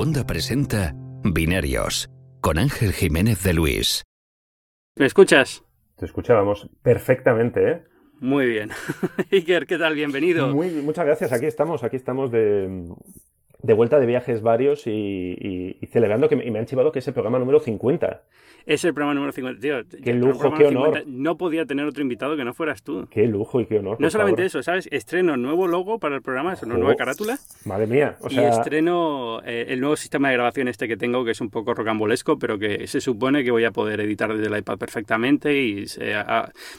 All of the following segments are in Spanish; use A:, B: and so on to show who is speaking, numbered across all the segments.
A: Segunda presenta Binarios con Ángel Jiménez de Luis.
B: ¿Me escuchas?
C: Te escuchábamos perfectamente, ¿eh?
B: Muy bien. Iker, ¿qué tal? Bienvenido.
C: Muy, muchas gracias. Aquí estamos, aquí estamos de, de vuelta de viajes varios y, celebrando que me, y me han chivado que es el programa número 50.
B: Es el programa número 50. Tío,
C: qué lujo, qué honor.
B: no podía tener otro invitado que no fueras tú.
C: Qué lujo y qué honor.
B: No solamente eso, ¿sabes? Estreno nuevo logo para el programa, es una nueva carátula.
C: Madre mía.
B: Y estreno eh, el nuevo sistema de grabación este que tengo, que es un poco rocambolesco, pero que se supone que voy a poder editar desde el iPad perfectamente y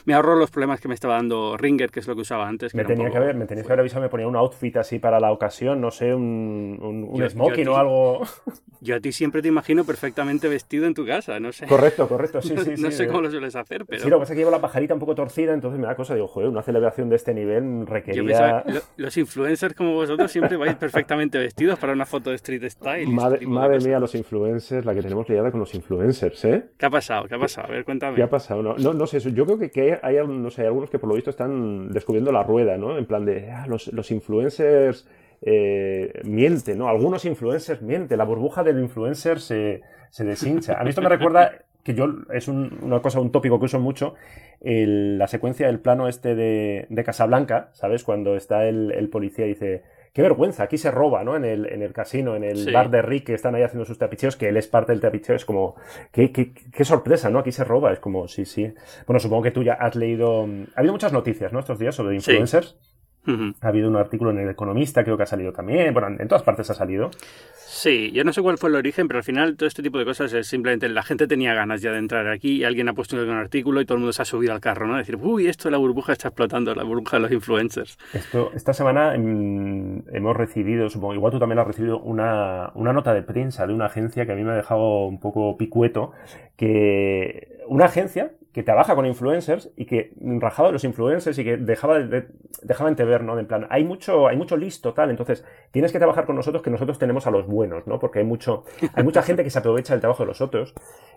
B: me ahorro los problemas que me estaba dando Ringer, que es lo que usaba antes.
C: me, tenía que haber, me tenías que haber avisado, me ponía un outfit así para la ocasión, no sé, un, un, smoking o algo.
B: Yo a ti siempre te imagino perfectamente vestido en tu casa, no sé.
C: Correcto, correcto, sí,
B: no sé cómo lo sueles hacer, pero...
C: Sí, lo que pasa es que llevo la pajarita un poco torcida, entonces me da cosa, digo, joder, una celebración de este nivel requería...
B: los influencers como vosotros siempre vais perfectamente vestidos para una foto de street style.
C: Madre, madre mía, los influencers, la que tenemos liada con los influencers, ¿eh?
B: ¿Qué ha pasado? ¿Qué ha pasado? A ver, cuéntame.
C: ¿Qué ha pasado? No, no, no sé, yo creo que, que hay, no sé, algunos que por lo visto están descubriendo la rueda, ¿no? En plan de, ah, los, los influencers... Eh, miente, ¿no? Algunos influencers mienten, la burbuja del influencer se, se deshincha. A mí esto me recuerda que yo es una cosa, un tópico que uso mucho, la secuencia del plano este de, de Casablanca, ¿sabes? Cuando está el, policía y dice, qué vergüenza, aquí se roba, ¿no? En el, en el casino, en el bar de Rick, que están ahí haciendo sus tapicheos, que él es parte del tapicheo, es como, qué, qué, qué, sorpresa, ¿no? Aquí se roba, es como, sí, sí. Bueno, supongo que tú ya has leído, ha habido muchas noticias, ¿no? Estos días sobre influencers. Ha habido un artículo en El Economista, creo que ha salido también. Bueno, en todas partes ha salido.
B: Sí, yo no sé cuál fue el origen, pero al final todo este tipo de cosas es simplemente la gente tenía ganas ya de entrar aquí y alguien ha puesto un artículo y todo el mundo se ha subido al carro, ¿no? Decir, uy, esto la burbuja está explotando, la burbuja de los influencers.
C: Esto, esta semana mm, hemos recibido, supongo, igual tú también has recibido una, una nota de prensa de una agencia que a mí me ha dejado un poco picueto, que una agencia que trabaja con influencers y que rajaba de los influencers y que dejaba de, dejaba entrever, ¿no? En plan, hay mucho, hay mucho listo, tal, entonces tienes que trabajar con nosotros que nosotros tenemos a los buenos, ¿no? Porque hay mucho, hay mucha gente que se aprovecha del trabajo de los otros.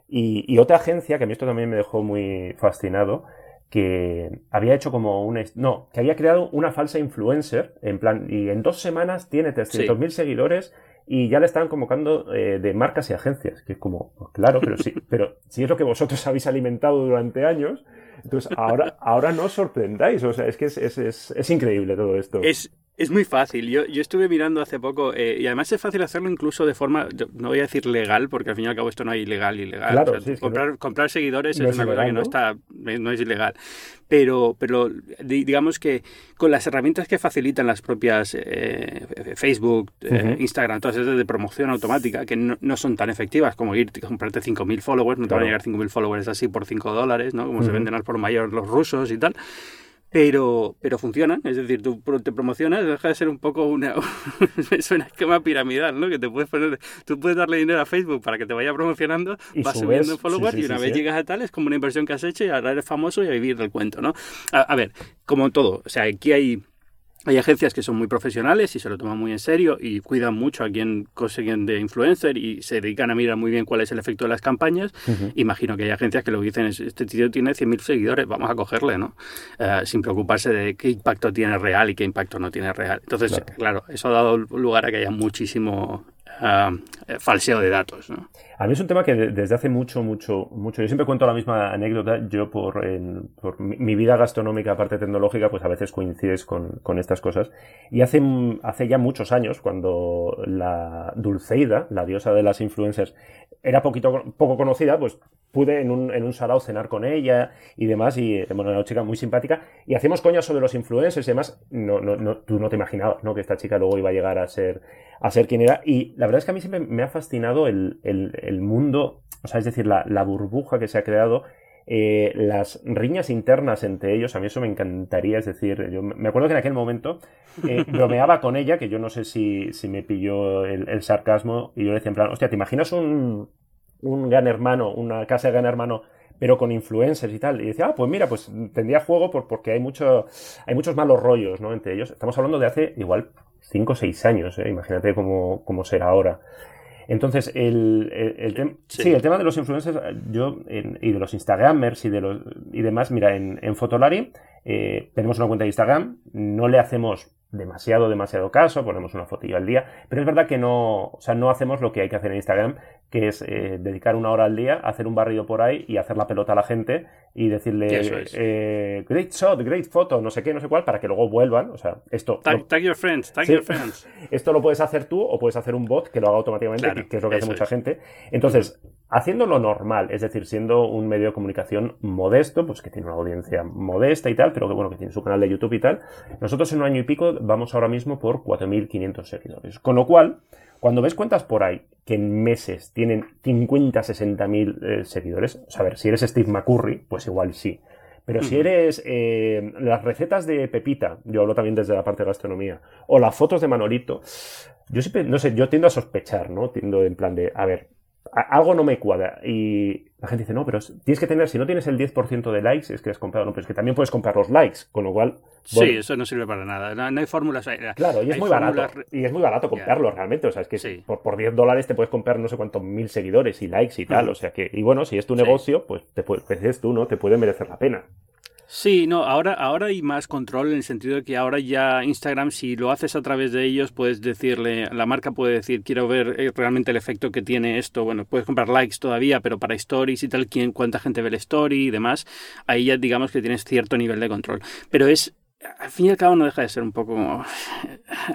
C: Y, y otra agencia, que a mí esto también me dejó muy fascinado, que había hecho como un... No, que había creado una falsa influencer, en plan, y en dos semanas tiene 300.000 seguidores y ya le estaban convocando eh, de marcas y agencias, que es como, pues claro, pero sí, pero si es lo que vosotros habéis alimentado durante años, entonces ahora, ahora no os sorprendáis, o sea, es que es, es, es, es increíble todo esto.
B: Es, es muy fácil. Yo, yo estuve mirando hace poco eh, y además es fácil hacerlo incluso de forma, no voy a decir legal, porque al fin y al cabo esto no hay ilegal y ilegal. comprar, comprar seguidores es, una cosa que no, está, no es ilegal. Pero, pero digamos que con las herramientas que facilitan las propias eh, Facebook, eh, Instagram, todas esas de promoción automática, que no, son tan efectivas como ir a comprarte 5.000 followers, no te van a llegar 5.000 followers así por 5 dólares, ¿no? como se venden al por mayor los rusos y tal pero, pero funcionan. Es decir, tú te promocionas, deja de ser un poco una. suena esquema piramidal, ¿no? Que te puedes poner. Tú puedes darle dinero a Facebook para que te vaya promocionando, vas subiendo followers y una vez llegas a tal, es como una inversión que has hecho y ahora eres famoso y a vivir del cuento, ¿no? a ver, como todo, o sea, aquí hay hay agencias que son muy profesionales y se lo toman muy en serio y cuidan mucho a quien consiguen de influencer y se dedican a mirar muy bien cuál es el efecto de las campañas. Imagino que hay agencias que lo que dicen es, este tío tiene 100.000 seguidores, vamos a cogerle, ¿no? Eh, sin preocuparse de qué impacto tiene real y qué impacto no tiene real. Entonces, claro, eso ha dado lugar a que haya muchísimo uh, falseo de datos. ¿no?
C: A mí es un tema que desde hace mucho, mucho, mucho. Yo siempre cuento la misma anécdota. Yo, por, por mi vida gastronómica, aparte tecnológica, pues a veces coincides con, con, estas cosas. Y hace, hace ya muchos años, cuando la Dulceida, la diosa de las influencers, era poquito, poco conocida, pues pude en un, en un salao cenar con ella y demás. Y bueno, era una chica muy simpática. Y hacíamos coñas sobre los influencers y demás. No, no, no, tú no te imaginabas ¿no? que esta chica luego iba a llegar a ser, a ser quien era. Y la verdad es que a mí siempre me ha fascinado el, el, mundo, o sea, es decir, la, la burbuja que se ha creado eh, las riñas internas entre ellos, a mí eso me encantaría, es decir, yo me acuerdo que en aquel momento eh, bromeaba con ella, que yo no sé si, si me pilló el, sarcasmo, y yo le decía en plan, hostia, ¿te imaginas un, un gran hermano, una casa de gran hermano, pero con influencers y tal? Y decía, ah, pues mira, pues tendría juego por, porque hay, mucho, hay muchos malos rollos, ¿no? Entre ellos. Estamos hablando de hace igual 5 o 6 años, ¿eh? imagínate cómo, cómo será ahora. Entonces, el, el, sí. el tema de los influencers yo, y de los Instagramers y, de los, y demás, mira, en, en Fotolari eh, tenemos una cuenta de Instagram, no le hacemos demasiado, demasiado caso, ponemos una fotilla al día, pero es verdad que no, o sea, no hacemos lo que hay que hacer en Instagram, que es eh, dedicar una hora al día, hacer un barrido por ahí y hacer la pelota a la gente y decirle eh, great shot, great photo, no sé qué, no sé cuál, para que luego vuelvan. O sea, esto.
B: Tag, your friends, tag your friends.
C: Esto lo puedes hacer tú o puedes hacer un bot que lo haga automáticamente, que es lo que hace mucha gente. Entonces, haciendo lo normal, es decir, siendo un medio de comunicación modesto, pues que tiene una audiencia modesta y tal, pero que bueno, que tiene su canal de YouTube y tal, nosotros en un año y pico vamos ahora mismo por 4.500 seguidores. Con lo cual, cuando ves cuentas por ahí que en meses tienen 50, 60 mil eh, seguidores, o sea, a ver, si eres Steve McCurry, pues igual sí. Pero si eres eh, las recetas de Pepita, yo hablo también desde la parte de gastronomía, o las fotos de Manolito, yo siempre, no sé, yo tiendo a sospechar, ¿no? Tiendo en plan de, a ver, algo no me cuadra. Y la gente dice, no, pero tienes que tener, si no tienes el 10% de likes, es que has comprado, no, pero es que también puedes comprar los likes, con lo cual...
B: sí, eso no sirve para nada. No, hay fórmulas.
C: Claro, y es muy barato. Y es muy barato comprarlo realmente. O sea, es que por, por 10 dólares te puedes comprar no sé cuántos mil seguidores y likes y tal. O sea que, y bueno, si es tu negocio, pues te puedes, tú, ¿no? Te puede merecer la pena.
B: Sí, no, ahora, ahora hay más control en el sentido de que ahora ya Instagram, si lo haces a través de ellos, puedes decirle, la marca puede decir, quiero ver eh, realmente el efecto que tiene esto. Bueno, puedes comprar likes todavía, pero para stories y tal, quién, cuánta gente ve el story y demás, ahí ya digamos que tienes cierto nivel de control. Pero es al fin y al cabo no deja de ser un poco...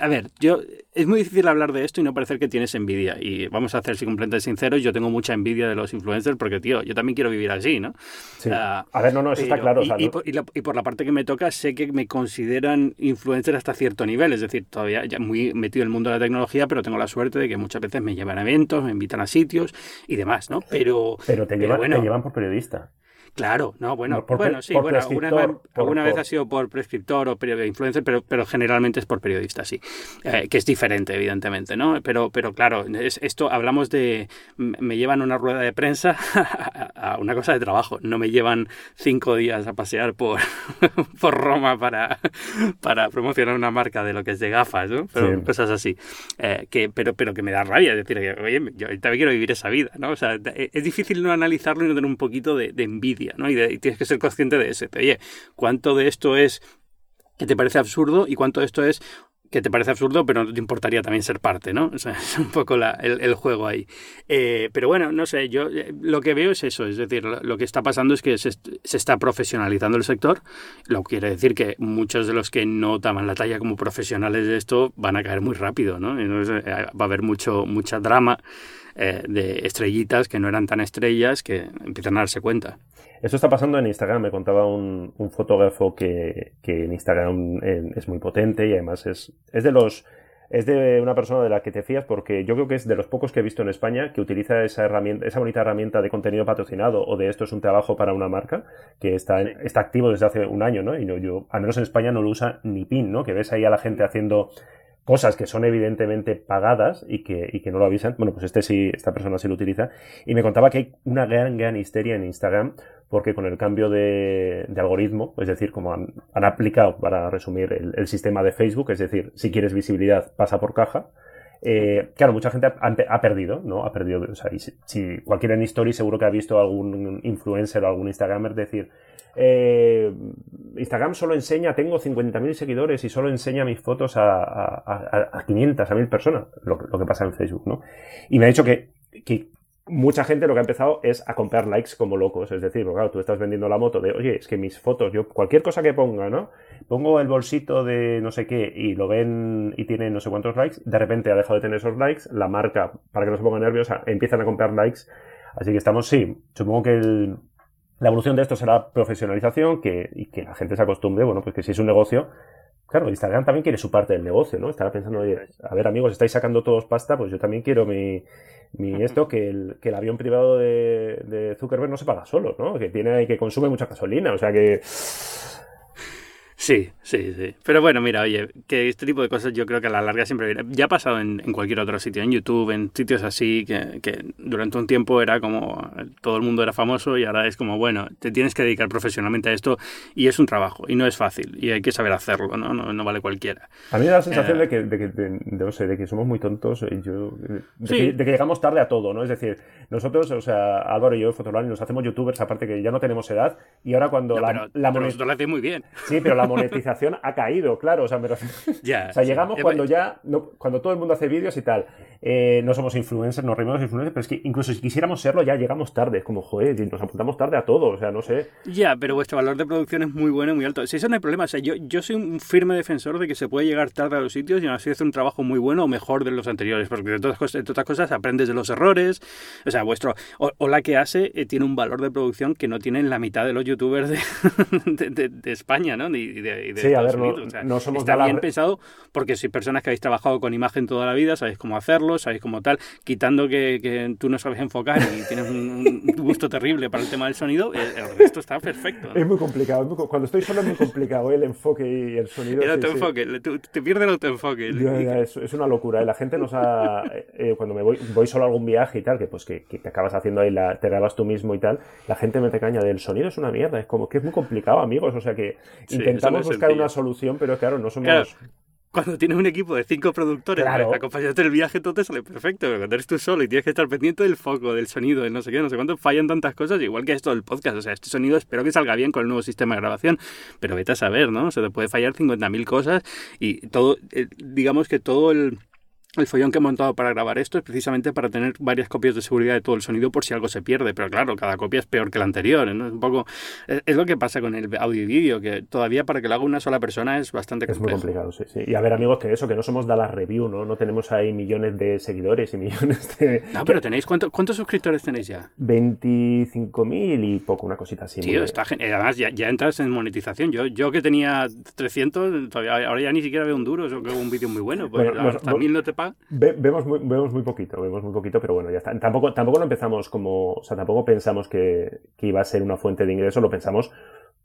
B: A ver, yo... Es muy difícil hablar de esto y no parecer que tienes envidia. Y vamos a ser si completamente sinceros, yo tengo mucha envidia de los influencers porque, tío, yo también quiero vivir así, ¿no?
C: Sí. Ah, a ver, no, no, eso está claro.
B: y, por, la, parte que me toca, sé que me consideran influencer hasta cierto nivel. Es decir, todavía ya muy metido en el mundo de la tecnología, pero tengo la suerte de que muchas veces me llevan a eventos, me invitan a sitios y demás, ¿no? Pero...
C: Pero te, llevan, te llevan por periodista.
B: Claro, no, bueno, bueno, sí, bueno, alguna, vez, ha sido por prescriptor o influencer, pero, pero generalmente es por periodista, sí, eh, que es diferente, evidentemente, ¿no? Pero, pero claro, es, esto hablamos de, me llevan una rueda de prensa a una cosa de trabajo, no me llevan cinco días a pasear por, por Roma para, para promocionar una marca de lo que es de gafas, ¿no? Pero cosas así, eh, que, pero, pero que me da rabia, decir, oye, yo también quiero vivir esa vida, ¿no? O sea, es difícil no analizarlo y no tener un poquito de envidia y, tienes que ser consciente de eso. Oye, ¿cuánto de esto es que te parece absurdo y cuánto de esto es que te parece absurdo, pero no te importaría también ser parte, ¿no? O sea, es un poco el, juego ahí. Eh, pero bueno, no sé, yo eh, lo que veo es eso, es decir, lo, que está pasando es que se, está profesionalizando el sector, lo quiere decir que muchos de los que no toman la talla como profesionales de esto van a caer muy rápido, ¿no? Eh, va a haber mucho, mucha drama de estrellitas que no eran tan estrellas que empiezan a darse cuenta.
C: Esto está pasando en Instagram. Me contaba un, fotógrafo que, en Instagram eh, es muy potente y además es, es de los es de una persona de la que te fías porque yo creo que es de los pocos que he visto en España que utiliza esa herramienta, esa bonita herramienta de contenido patrocinado o de esto es un trabajo para una marca que está, está activo desde hace un año, ¿no? Y no, yo, al menos en España no lo usa ni PIN, ¿no? Que ves ahí a la gente haciendo cosas que son evidentemente pagadas y que, y que no lo avisan. Bueno, pues este sí, esta persona sí lo utiliza. Y me contaba que hay una gran, gran histeria en Instagram porque con el cambio de, algoritmo, es decir, como han, aplicado, para resumir, el, sistema de Facebook, es decir, si quieres visibilidad, pasa por caja. Eh, claro, mucha gente ha, perdido, ¿no? Ha perdido, o sea, si, si, cualquiera en Story seguro que ha visto algún influencer o algún Instagramer decir, eh, Instagram solo enseña, tengo 50.000 seguidores y solo enseña mis fotos a, a, a 500, a 1000 personas, lo, que pasa en Facebook, ¿no? Y me ha dicho que mucha gente lo que ha empezado es a comprar likes como locos. Es decir, claro, tú estás vendiendo la moto de, oye, es que mis fotos, yo cualquier cosa que ponga, ¿no? Pongo el bolsito de no sé qué y lo ven y tiene no sé cuántos likes, de repente ha dejado de tener esos likes, la marca, para que no se ponga nerviosa, empiezan a comprar likes. Así que estamos, sí, supongo que el, la evolución de esto será profesionalización que, y que la gente se acostumbre, bueno, pues que si es un negocio, claro, Instagram también quiere su parte del negocio, ¿no? Estará pensando, oye, a ver amigos, estáis sacando todos pasta, pues yo también quiero mi, mi esto, que el, que el avión privado de, de Zuckerberg no se paga solo, ¿no? Que tiene, que consume mucha gasolina, o sea que
B: Sí, sí, sí. Pero bueno, mira, oye, que este tipo de cosas yo creo que a la larga siempre viene. Ya ha pasado en, cualquier otro sitio, en YouTube, en sitios así, que, que, durante un tiempo era como todo el mundo era famoso y ahora es como, bueno, te tienes que dedicar profesionalmente a esto y es un trabajo y no es fácil y hay que saber hacerlo, ¿no? No, vale cualquiera.
C: A mí me da la sensación eh, de, que, de, que, no sé, de que somos muy tontos y yo, de, que, llegamos tarde a todo, ¿no? Es decir, nosotros, o sea, Álvaro y yo, Fotolani, nos hacemos youtubers, aparte que ya no tenemos edad y ahora cuando
B: la, la monetización... lo hace muy bien.
C: Sí, pero la monetización ha caído, claro. O sea, llegamos cuando ya, cuando todo el mundo hace vídeos y tal. Eh, no somos influencers, nos reímos influencers, pero es que incluso si quisiéramos serlo, ya llegamos tarde. Es como, joder, nos apuntamos tarde a todo. O sea, no sé.
B: Ya, pero vuestro valor de producción es muy bueno y muy alto. Si eso no hay problema. O sea, yo, yo soy un firme defensor de que se puede llegar tarde a los sitios y aún así hacer un trabajo muy bueno o mejor de los anteriores. Porque de todas, cosas, de cosas aprendes de los errores. O sea, vuestro. O, la que hace eh, tiene un valor de producción que no tienen la mitad de los youtubers de, de, España, ¿no? Y de,
C: sí, a ver, no, somos
B: está bien pensado porque sois personas que habéis trabajado con imagen toda la vida, sabéis cómo hacerlo, sabéis cómo tal, quitando que, que tú no sabes enfocar y tienes un, gusto terrible para el tema del sonido, el, resto está perfecto.
C: Es muy complicado, cuando estoy solo es muy complicado el enfoque y el sonido.
B: El autoenfoque, te pierde el autoenfoque.
C: es, una locura, ¿eh? la gente nos ha... Eh, eh, cuando me voy, voy solo a algún viaje y tal, que pues que, que acabas haciendo ahí, la, te grabas tú mismo y tal, la gente me te caña del sonido es una mierda, es como que es muy complicado, amigos, o sea que intentamos buscar una solución, pero claro, no somos
B: cuando tienes un equipo de cinco productores claro. acompañarte en el viaje, todo te sale perfecto. Pero cuando eres tú solo y tienes que estar pendiente del foco, del sonido, del no sé qué, no sé cuánto, fallan tantas cosas, igual que esto del podcast. O sea, este sonido espero que salga bien con el nuevo sistema de grabación, pero vete a saber, ¿no? Se te puede fallar 50.000 cosas y todo, eh, digamos que todo el el follón que he montado para grabar esto es precisamente para tener varias copias de seguridad de todo el sonido por si algo se pierde, pero claro, cada copia es peor que la anterior, ¿no? Es un poco es, lo que pasa con el audio y vídeo, que todavía para que lo haga una sola persona es bastante complejo.
C: Es muy complicado, sí, sí. Y a ver, amigos, que eso, que no somos Dallas Review, ¿no? No tenemos ahí millones de seguidores y millones de...
B: No, pero tenéis, ¿cuántos suscriptores tenéis ya?
C: 25.000 y poco, una cosita así.
B: Tío, está Además, ya, ya, entras en monetización. Yo, yo que tenía 300, ahora ya ni siquiera veo un duro, eso que un vídeo muy bueno, pues bueno, hasta mil no te
C: vemos vemos muy, poquito, vemos muy poquito, pero bueno, ya está. Tampoco, tampoco lo empezamos como, o sea, tampoco pensamos que, iba a ser una fuente de ingreso, lo pensamos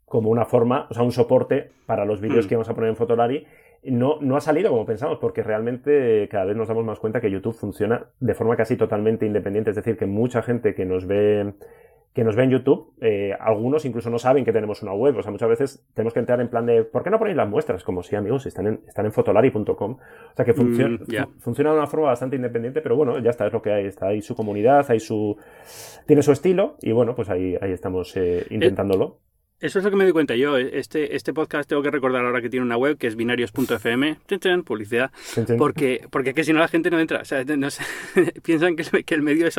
C: como una forma, o sea, un soporte para los vídeos mm. que íbamos a poner en Fotolari. No, no ha salido como pensamos, porque realmente cada vez nos damos más cuenta que YouTube funciona de forma casi totalmente independiente. Es decir, que mucha gente que nos ve que nos ve en YouTube, eh, algunos incluso no saben que tenemos una web. O sea, muchas veces tenemos que entrar en plan de, ¿por qué no ponéis las muestras? Como si, amigos, están en, están en fotolari.com. O sea, que funciona, mm, funciona de una forma bastante independiente, pero bueno, ya está, es lo que hay. Está ahí su comunidad, hay su, tiene su estilo y bueno, pues ahí, ahí estamos eh, intentándolo.
B: Eso es lo que me doy cuenta yo. Este, este podcast tengo que recordar ahora que tiene una web que es binarios.fm, publicidad, porque porque que si no la gente no entra. O sea, no piensan que el, que el, medio es,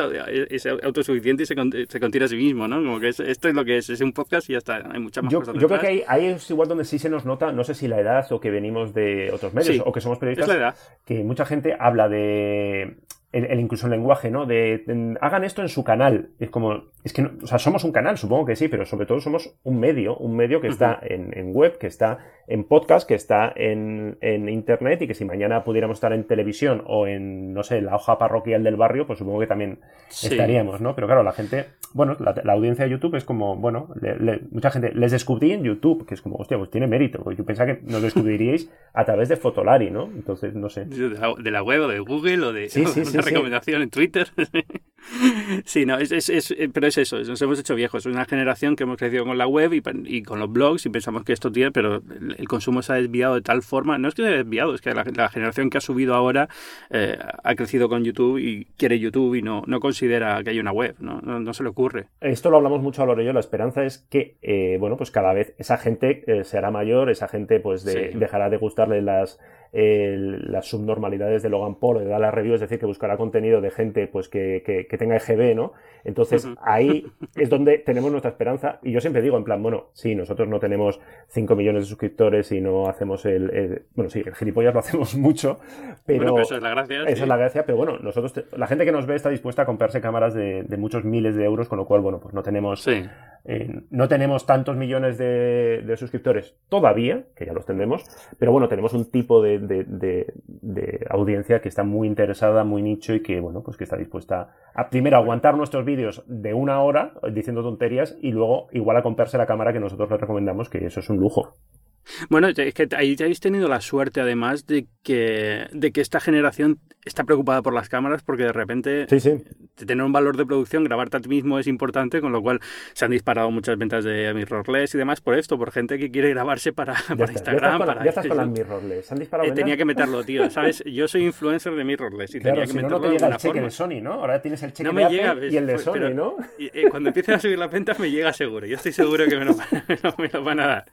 B: autosuficiente y se, se, contiene a sí mismo, ¿no? Como que esto es lo que es, es un podcast y ya está. Hay muchas más
C: yo,
B: cosas.
C: Yo creo que ahí, es igual donde sí se nos nota, no sé si la edad o que venimos de otros medios o que somos periodistas,
B: es la edad.
C: que mucha gente habla de el, incluso el lenguaje, ¿no? De, hagan esto en su canal. Es como, es que, o sea, somos un canal, supongo que sí, pero sobre todo somos un medio, un medio que está en, en, web, que está en podcast, que está en, en, internet y que si mañana pudiéramos estar en televisión o en, no sé, la hoja parroquial del barrio, pues supongo que también estaríamos, ¿no? Pero claro, la gente, bueno, la, audiencia de YouTube es como, bueno, mucha gente les descubrí en YouTube, que es como, hostia, pues tiene mérito, porque yo pensaba que nos descubriríais a través de Fotolari, ¿no? Entonces, no sé.
B: De la, web o de Google o de...
C: Sí, sí, sí
B: recomendación en Twitter. sí, no, es, es, eh, pero es eso, nos hemos hecho viejos. Es una generación que hemos crecido con la web y, con los blogs y pensamos que esto tiene, pero el, consumo se ha desviado de tal forma, no es que se haya desviado, es que la, generación que ha subido ahora eh, ha crecido con YouTube y quiere YouTube y no, no considera que hay una web, no, no, se le ocurre.
C: Esto lo hablamos mucho a lo yo, la esperanza es que, eh, bueno, pues cada vez esa gente se hará mayor, esa gente pues dejará de gustarle las las subnormalidades de Logan Paul, de dar la review, es decir, que buscará contenido de gente pues que, que, tenga EGB, ¿no? Entonces ahí es donde tenemos nuestra esperanza y yo siempre digo en plan, bueno, sí, nosotros no tenemos 5 millones de suscriptores y no hacemos el, bueno, sí, el gilipollas lo hacemos mucho, pero...
B: eso es la gracia.
C: Esa es la gracia, pero bueno, nosotros, la gente que nos ve está dispuesta a comprarse cámaras de, muchos miles de euros, con lo cual, bueno, pues no tenemos, eh, no tenemos tantos millones de, suscriptores todavía, que ya los tendremos, pero bueno, tenemos un tipo de, de, audiencia que está muy interesada, muy nicho y que, bueno, pues que está dispuesta a primero aguantar nuestros vídeos de una hora diciendo tonterías y luego igual a comprarse la cámara que nosotros les recomendamos, que eso es un lujo.
B: Bueno, es que ahí habéis tenido la suerte además de que, de que esta generación está preocupada por las cámaras porque de repente tener un valor de producción, grabarte a ti mismo es importante, con lo cual se han disparado muchas ventas de mirrorless y demás por esto, por gente que quiere grabarse para, Instagram.
C: Ya, estás con, las mirrorless. ¿Han disparado
B: eh, tenía que meterlo, tío. ¿Sabes? Yo soy influencer de mirrorless y tenía que
C: si
B: meterlo
C: no, no te llega el cheque de Sony, ¿no? Ahora tienes el cheque
B: no me
C: de
B: llega,
C: y el de Sony, ¿no?
B: Eh, cuando empiecen a subir las ventas me llega seguro. Yo estoy seguro que me lo, me lo van a dar.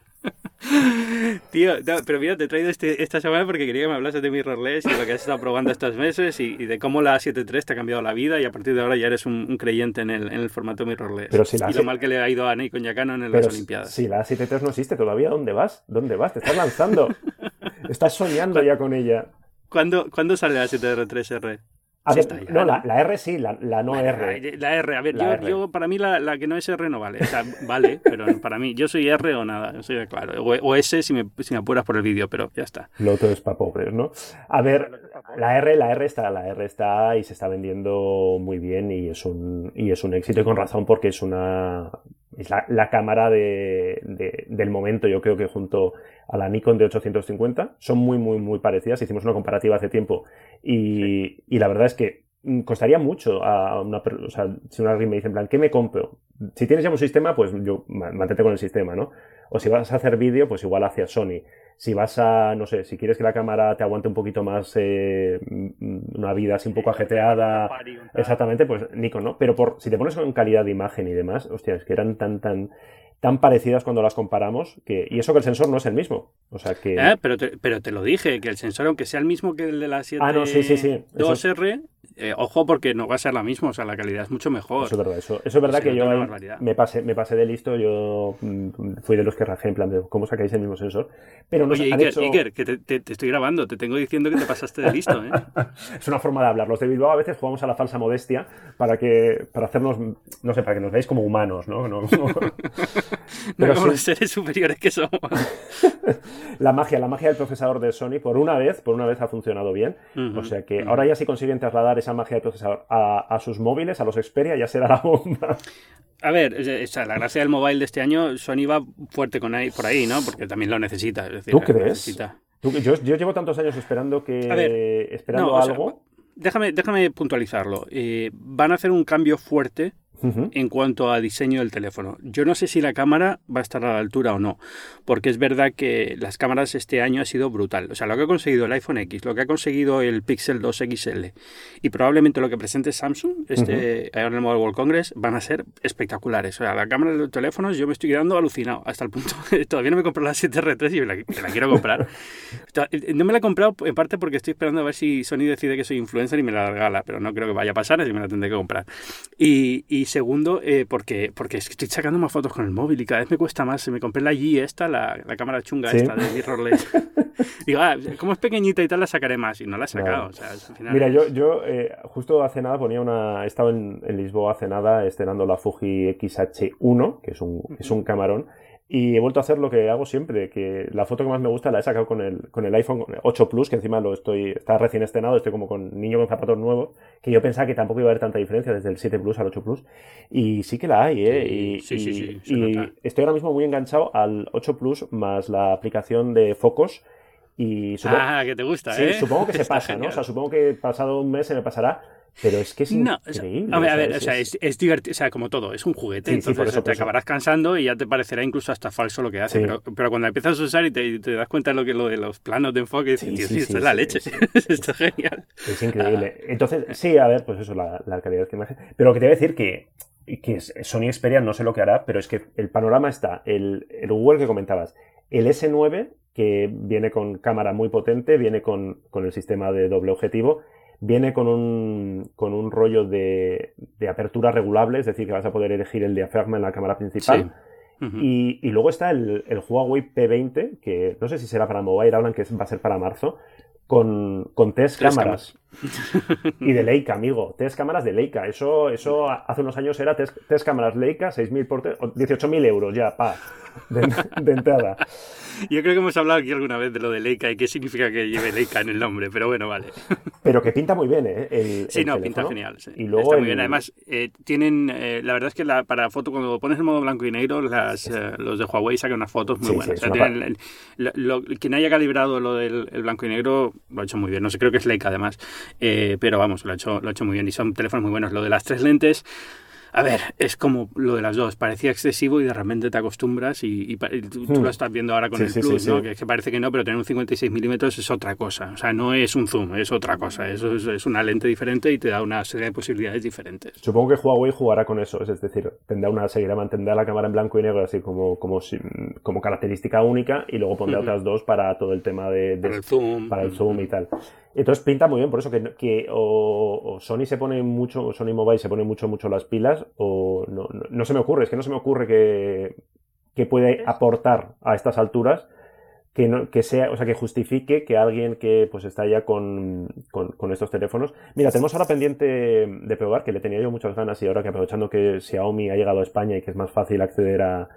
B: Tío, pero mira, te he traído este, esta semana porque quería que me hablases de mirrorless y de lo que has estado probando estos meses y, de cómo la A73 te ha cambiado la vida y a partir de ahora ya eres un, creyente en el, en el formato mirrorless. Pero si la y lo mal que le ha ido a Nikon Yacano en las Olimpiadas.
C: Si la A73 no existe todavía, ¿dónde vas? ¿Dónde vas? Te estás lanzando. estás soñando ya con ella.
B: ¿Cuándo, ¿Cuándo sale la A73R?
C: No, la, R sí, la, no R.
B: La, R, a ver, yo, para mí la, que no es R no vale. O sea, vale, pero para mí, yo soy R o nada, soy claro. O, S si me, si me, apuras por el vídeo, pero ya está.
C: Lo otro es para pobres, ¿no? A ver, la R, la R está, la R está y se está vendiendo muy bien y es un, y es un éxito y con razón porque es una, es la, cámara de, del momento, yo creo que junto a la Nikon de 850 son muy, muy, muy parecidas. Hicimos una comparativa hace tiempo y, y la verdad es que costaría mucho a una o sea, si una alguien me dice en plan, ¿qué me compro? Si tienes ya un sistema, pues yo mantente con el sistema, ¿no? O si vas a hacer vídeo, pues igual hacia Sony. Si vas a, no sé, si quieres que la cámara te aguante un poquito más eh, una vida así un poco ajeteada, exactamente, pues Nikon, ¿no? Pero por, si te pones en calidad de imagen y demás, hostia, es que eran tan, tan, tan parecidas cuando las comparamos que y eso que el sensor no es el mismo o sea que
B: eh, pero te, pero te lo dije que el sensor aunque sea el mismo que el de la 7 ah, no, sí, sí, sí. 2R eh, ojo porque no va a ser la misma, o sea, la calidad es mucho mejor.
C: Eso es verdad, eso, es verdad que yo me pasé, me pasé de listo, yo mm, fui de los que rajé en plan de cómo sacáis el mismo sensor. Pero no
B: Oye, Iker, que te, estoy grabando, te tengo diciendo que te pasaste de listo, ¿eh?
C: es una forma de hablar. Los de Bilbao a veces jugamos a la falsa modestia para que, para hacernos, no sé, para que nos veáis como humanos, ¿no?
B: no, Pero como los seres superiores que somos.
C: la magia, la magia del procesador de Sony, por una vez, por una vez ha funcionado bien. o sea que ahora ya sí consiguen trasladar esa magia de procesador a, sus móviles, a los Xperia, ya será la bomba.
B: A ver, la gracia del mobile de este año, Sony va fuerte con ahí, por ahí, ¿no? Porque también lo necesita.
C: ¿Tú crees? yo, llevo tantos años esperando que esperando algo.
B: déjame, déjame puntualizarlo. Eh, van a hacer un cambio fuerte en cuanto a diseño del teléfono. Yo no sé si la cámara va a estar a la altura o no, porque es verdad que las cámaras este año ha sido brutal. O sea, lo que ha conseguido el iPhone X, lo que ha conseguido el Pixel 2 XL y probablemente lo que presente Samsung este, en el Mobile World Congress van a ser espectaculares. O sea, la cámara de los teléfonos yo me estoy quedando alucinado hasta el punto todavía no me he comprado la 7R3 y me la, quiero comprar. no me la he comprado en parte porque estoy esperando a ver si Sony decide que soy influencer y me la regala, pero no creo que vaya a pasar, así me la tendré que comprar. Y, y segundo, eh, porque, porque estoy sacando más fotos con el móvil y cada vez me cuesta más. Me compré la G esta, la, la cámara chunga esta de mirrorless. Digo, ah, como es pequeñita y tal, la sacaré más. Y no la he sacado.
C: Mira, yo, yo eh, justo hace nada ponía una... Estaba en, en, Lisboa hace nada estrenando la Fuji XH1, que es un, es un camarón. Y he vuelto a hacer lo que hago siempre, que la foto que más me gusta la he sacado con el, con el iPhone 8 Plus, que encima lo estoy, está recién estrenado, estoy como con niño con zapatos nuevos, que yo pensaba que tampoco iba a haber tanta diferencia desde el 7 Plus al 8 Plus. Y sí que la hay, ¿eh? y, sí, sí, sí, y estoy ahora mismo muy enganchado al 8 Plus más la aplicación de focos. Y
B: supongo, ah, que te gusta, ¿eh?
C: supongo que se pasa, ¿no? O sea, supongo que pasado un mes se me pasará, pero es que es increíble.
B: a ver, a ver, o sea, es, es, divertido, o sea, como todo, es un juguete, entonces te acabarás cansando y ya te parecerá incluso hasta falso lo que hace, pero, pero, cuando empiezas a usar y te, te, das cuenta de lo que lo de los planos de enfoque, dices, tío, esto es la leche, esto es genial.
C: Es increíble. Entonces, sí, a ver, pues eso, la, la calidad de imagen. Pero lo que te voy a decir que que Sony Xperia no sé lo que hará, pero es que el panorama está, el, el Google que comentabas, el S9, que viene con cámara muy potente, viene con, con el sistema de doble objetivo, Viene con un, con un rollo de, de, apertura regulable, es decir, que vas a poder elegir el diafragma en la cámara principal. y, y, luego está el, el, Huawei P20, que no sé si será para mobile, hablan que va a ser para marzo, con, con tres, cámaras. y de Leica, amigo. Tres cámaras de Leica. Eso, eso hace unos años era tres, tres cámaras Leica, 6.000 por 18.000 euros ya, pa, de entrada.
B: Yo creo que hemos hablado aquí alguna vez de lo de Leica y qué significa que lleve Leica en el nombre, pero bueno, vale.
C: Pero que pinta muy bien, ¿eh?
B: sí, no, pinta genial. Y luego Está muy bien. Además, eh, tienen. Eh, la verdad es que la, para foto, cuando pones en modo blanco y negro, las, eh, los de Huawei sacan unas fotos muy buenas. quien haya calibrado lo del blanco y negro lo ha hecho muy bien. No sé, creo que es Leica además. pero vamos, lo ha, hecho, lo ha hecho muy bien y son teléfonos muy buenos. Lo de las tres lentes A ver, es como lo de las dos. Parecía excesivo y de repente te acostumbras y, tú, lo hmm. estás viendo ahora con el Plus, ¿no? Que, que, parece que no, pero tener un 56 milímetros es otra cosa. O sea, no es un zoom, es otra cosa. Eso es, una lente diferente y te da una serie de posibilidades diferentes.
C: Supongo que Huawei jugará con eso. Es decir, tendrá una, seguirá mantendrá la cámara en blanco y negro así como, como, como característica única y luego pondrá otras dos para todo el tema de,
B: para el zoom,
C: para el zoom y tal. Entonces pinta muy bien, por eso que, que o, Sony se pone mucho, Sony Mobile se pone mucho, mucho las pilas, o no, no, se me ocurre, es que no se me ocurre que, que puede aportar a estas alturas que, no, que sea, o sea, que justifique que alguien que pues está ya con, con, estos teléfonos. Mira, tenemos ahora pendiente de probar, que le tenía yo muchas ganas y ahora que aprovechando que Xiaomi ha llegado a España y que es más fácil acceder a,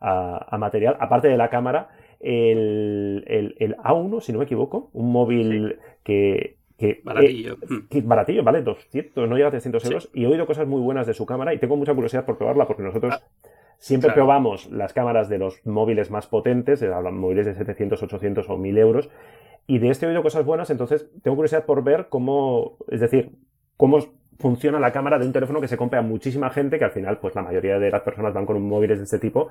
C: a, material, aparte de la cámara, el, el, A1, si no me equivoco, un móvil que, que,
B: baratillo.
C: Eh, baratillo, vale, 200, no llega a 300 euros. Y he oído cosas muy buenas de su cámara y tengo mucha curiosidad por probarla porque nosotros ah, siempre probamos las cámaras de los móviles más potentes, de los móviles de 700, 800 o 1000 euros. Y de este he oído cosas buenas, entonces tengo curiosidad por ver cómo, es decir, cómo funciona la cámara de un teléfono que se compra a muchísima gente, que al final, pues la mayoría de las personas van con móviles de este tipo,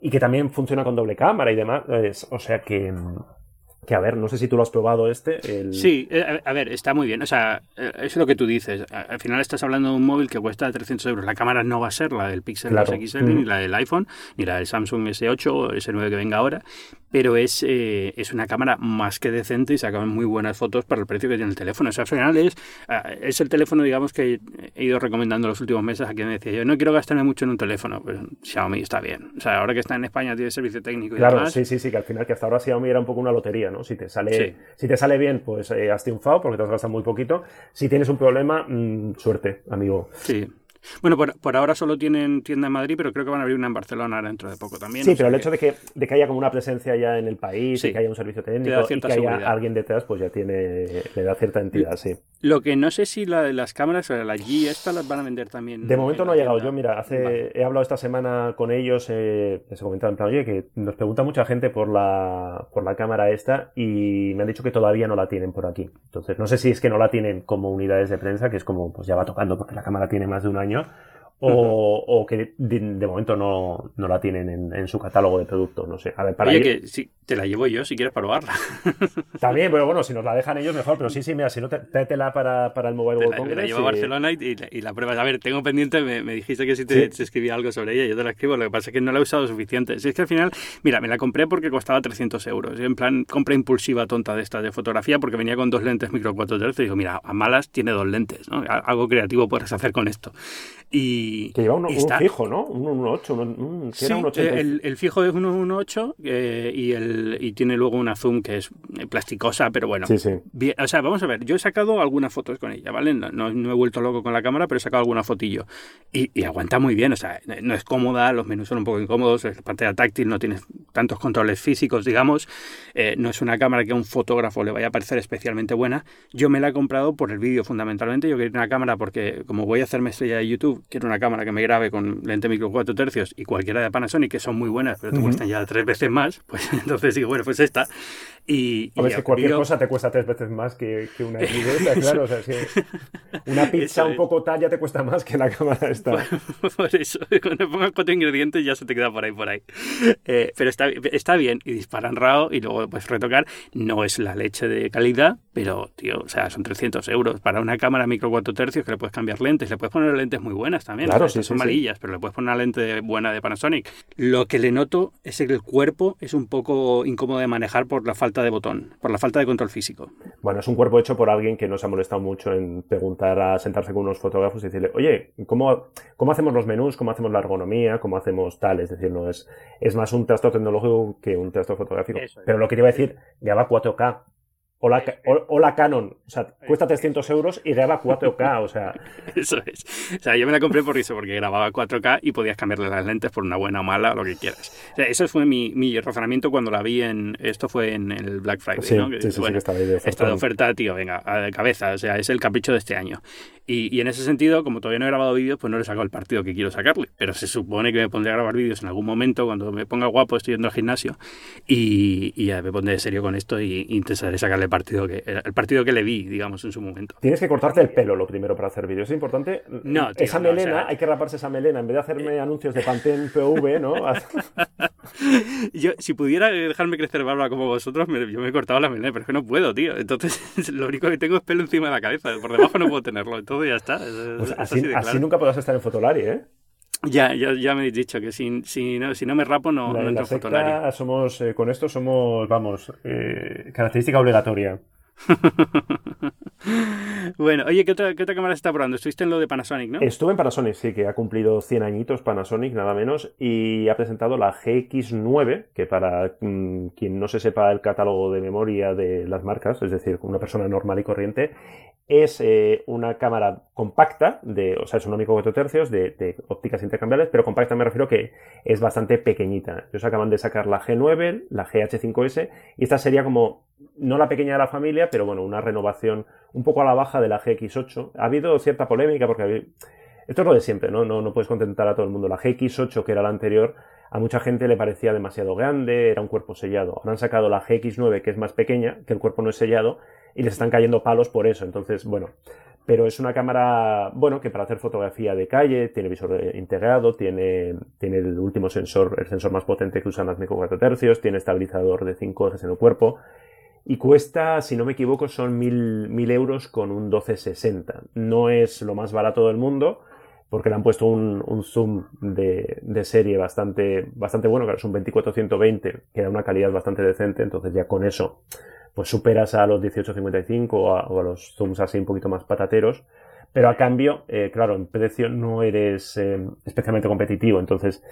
C: y que también funciona con doble cámara y demás. o sea que, que a ver, no sé si tú lo has probado este.
B: Sí, eh, a ver, está muy bien. O sea, eh, es lo que tú dices. Al final estás hablando de un móvil que cuesta 300 euros. La cámara no va a ser la del Pixel XL, ni la del iPhone, ni la del Samsung S8 o S9 que venga ahora. Pero es, eh, es una cámara más que decente y sacan muy buenas fotos para el precio que tiene el teléfono. O sea, al final es, es el teléfono, digamos, que he ido recomendando los últimos meses a quien me decía yo, no quiero gastarme mucho en un teléfono. Pues Xiaomi está bien. O sea, ahora que está en España tiene servicio técnico y
C: claro, sí, sí, sí, que al final que hasta ahora Xiaomi era un poco una lotería. Si te sale, si te sale bien, pues eh, has triunfado porque te has gastado muy poquito. Si tienes un problema, mm, suerte, amigo.
B: Sí. Bueno, por, ahora solo tienen tienda en Madrid, pero creo que van a abrir una en Barcelona dentro de poco también.
C: Sí, pero el hecho de que, de que haya como una presencia ya en el país, y que haya un servicio técnico y que haya alguien detrás, pues ya tiene, le da cierta entidad, sí.
B: Lo que no sé si la de las cámaras, la G, esta las van a vender también.
C: De momento no ha llegado. Yo, mira, hace, he hablado esta semana con ellos, eh, se comentaron en plan, oye, que nos pregunta mucha gente por la, por la cámara esta y me han dicho que todavía no la tienen por aquí. Entonces, no sé si es que no la tienen como unidades de prensa, que es como, pues ya va tocando porque la cámara tiene más de un año, años o, que de, momento no, no, la tienen en, su catálogo de productos, no sé. A ver, para
B: Oye, que sí, te la llevo yo si quieres probarla.
C: También, pero bueno, si nos la dejan ellos mejor, pero sí, sí, mira, si no, tráetela para, para el Mobile World Congress.
B: la llevo a Barcelona y, la pruebas. A ver, tengo pendiente, me, dijiste que si te, escribía algo sobre ella, yo te la escribo, lo que pasa es que no la he usado suficiente. Si es que al final, mira, me la compré porque costaba 300 euros. en plan, compra impulsiva tonta de estas de fotografía porque venía con dos lentes micro 4 tercios y digo, mira, a malas tiene dos lentes, ¿no? Algo creativo puedes hacer con esto. Y,
C: que lleva un, fijo, ¿no? Un 1.8.
B: sí, el, el, fijo es un 1.8 eh, y, el, y tiene luego una zoom que es eh, plasticosa, pero bueno.
C: Sí, sí.
B: o sea, vamos a ver, yo he sacado algunas fotos con ella, ¿vale? No, no, he vuelto loco con la cámara, pero he sacado alguna fotillo. Y, y, aguanta muy bien, o sea, no es cómoda, los menús son un poco incómodos, la pantalla táctil no tiene tantos controles físicos, digamos. Eh, no es una cámara que a un fotógrafo le vaya a parecer especialmente buena. Yo me la he comprado por el vídeo, fundamentalmente. Yo quería una cámara porque, como voy a hacerme estrella de YouTube, quiero una cámara que me grabe con lente micro 4 tercios y cualquiera de Panasonic, que son muy buenas, pero te cuestan ya tres veces más, pues entonces digo, bueno, pues esta. Y,
C: a ver, si cualquier cosa te cuesta tres veces más que, que una claro. O sea, una pizza un poco tal ya te cuesta más que la cámara esta.
B: Por, eso, cuando pongas cuatro ingredientes ya se te queda por ahí, por ahí. Eh, pero está, está bien, y disparan RAW y luego puedes retocar. No es la leche de calidad, pero, tío, o sea, son 300 euros para una cámara micro 4 tercios que le puedes cambiar lentes, le puedes poner lentes muy buenas también.
C: Claro, sí,
B: son malillas, pero le puedes poner una lente buena de Panasonic. Lo que le noto es que el cuerpo es un poco incómodo de manejar por la falta de botón, por la falta de control físico.
C: Bueno, es un cuerpo hecho por alguien que nos ha molestado mucho en preguntar a sentarse con unos fotógrafos y decirle, oye, ¿cómo, cómo hacemos los menús? ¿Cómo hacemos la ergonomía? ¿Cómo hacemos tal? Es decir, no es, es más un trasto tecnológico que un trasto fotográfico. Pero lo que te iba a decir, ya va 4K. O la, Canon, o sea, cuesta 300 euros y graba 4K, o sea.
B: Eso es. O sea, yo me la compré por eso, porque grababa 4K y podías cambiarle las lentes por una buena o mala, lo que quieras. O sea, eso fue mi, mi razonamiento cuando la vi en. Esto fue en el Black Friday, ¿no?
C: sí, sí, que estaba ahí de oferta.
B: Esta de oferta, tío, venga, de cabeza. O sea, es el capricho de este año. Y, y en ese sentido, como todavía no he grabado vídeos, pues no le he sacado el partido que quiero sacarle. Pero se supone que me pondré a grabar vídeos en algún momento, cuando me ponga guapo, estoy yendo al gimnasio, y, y ya me pondré serio con esto y intentaré sacarle partido que el partido que le vi, digamos, en su momento.
C: Tienes que cortarte el pelo lo primero para hacer vídeos. Es importante. No, esa melena, hay que raparse esa melena. En vez de hacerme anuncios de Pantene PV, ¿no?
B: yo, si pudiera dejarme crecer barba como vosotros, yo me he cortado la melena, pero es que no puedo, tío. Entonces, lo único que tengo es pelo encima de la cabeza. Por debajo no puedo tenerlo. Entonces ya está.
C: Pues así, nunca podrás estar en Fotolari, ¿eh?
B: Ya, ya, ya, me habéis dicho que si, si, no, si no me rapo no, no entro en.
C: Somos, eh, con esto somos, vamos, eh, característica obligatoria.
B: bueno, oye, ¿qué otra, ¿qué otra, cámara está probando? Estuviste en lo de Panasonic, ¿no?
C: Estuve en Panasonic, sí, que ha cumplido 100 añitos Panasonic, nada menos, y ha presentado la GX9, que para mm, quien no se sepa el catálogo de memoria de las marcas, es decir, una persona normal y corriente, es eh, una cámara compacta, de, o sea, es un único 4 tercios de, ópticas intercambiables, pero compacta me refiero que es bastante pequeñita. Ellos acaban de sacar la G9, la GH5S, y esta sería como, no la pequeña de la familia, pero bueno, una renovación un poco a la baja de la GX8. Ha habido cierta polémica porque esto es lo de siempre, ¿no? ¿no? No puedes contentar a todo el mundo. La GX8, que era la anterior, a mucha gente le parecía demasiado grande, era un cuerpo sellado. Ahora han sacado la GX9, que es más pequeña, que el cuerpo no es sellado, y les están cayendo palos por eso. Entonces, bueno, pero es una cámara, bueno, que para hacer fotografía de calle, tiene visor integrado, tiene, tiene el último sensor, el sensor más potente que usan las micro 4 tercios, tiene estabilizador de 5 ejes en el cuerpo, y cuesta, si no me equivoco, son mil, mil euros con un 1260. No es lo más barato del mundo, porque le han puesto un, un zoom de, de, serie bastante, bastante bueno, que es un 24-120, que da una calidad bastante decente, entonces ya con eso pues superas a los 1855 o a, o a los zooms así un poquito más patateros, pero a cambio, eh, claro, en precio no eres eh, especialmente competitivo, entonces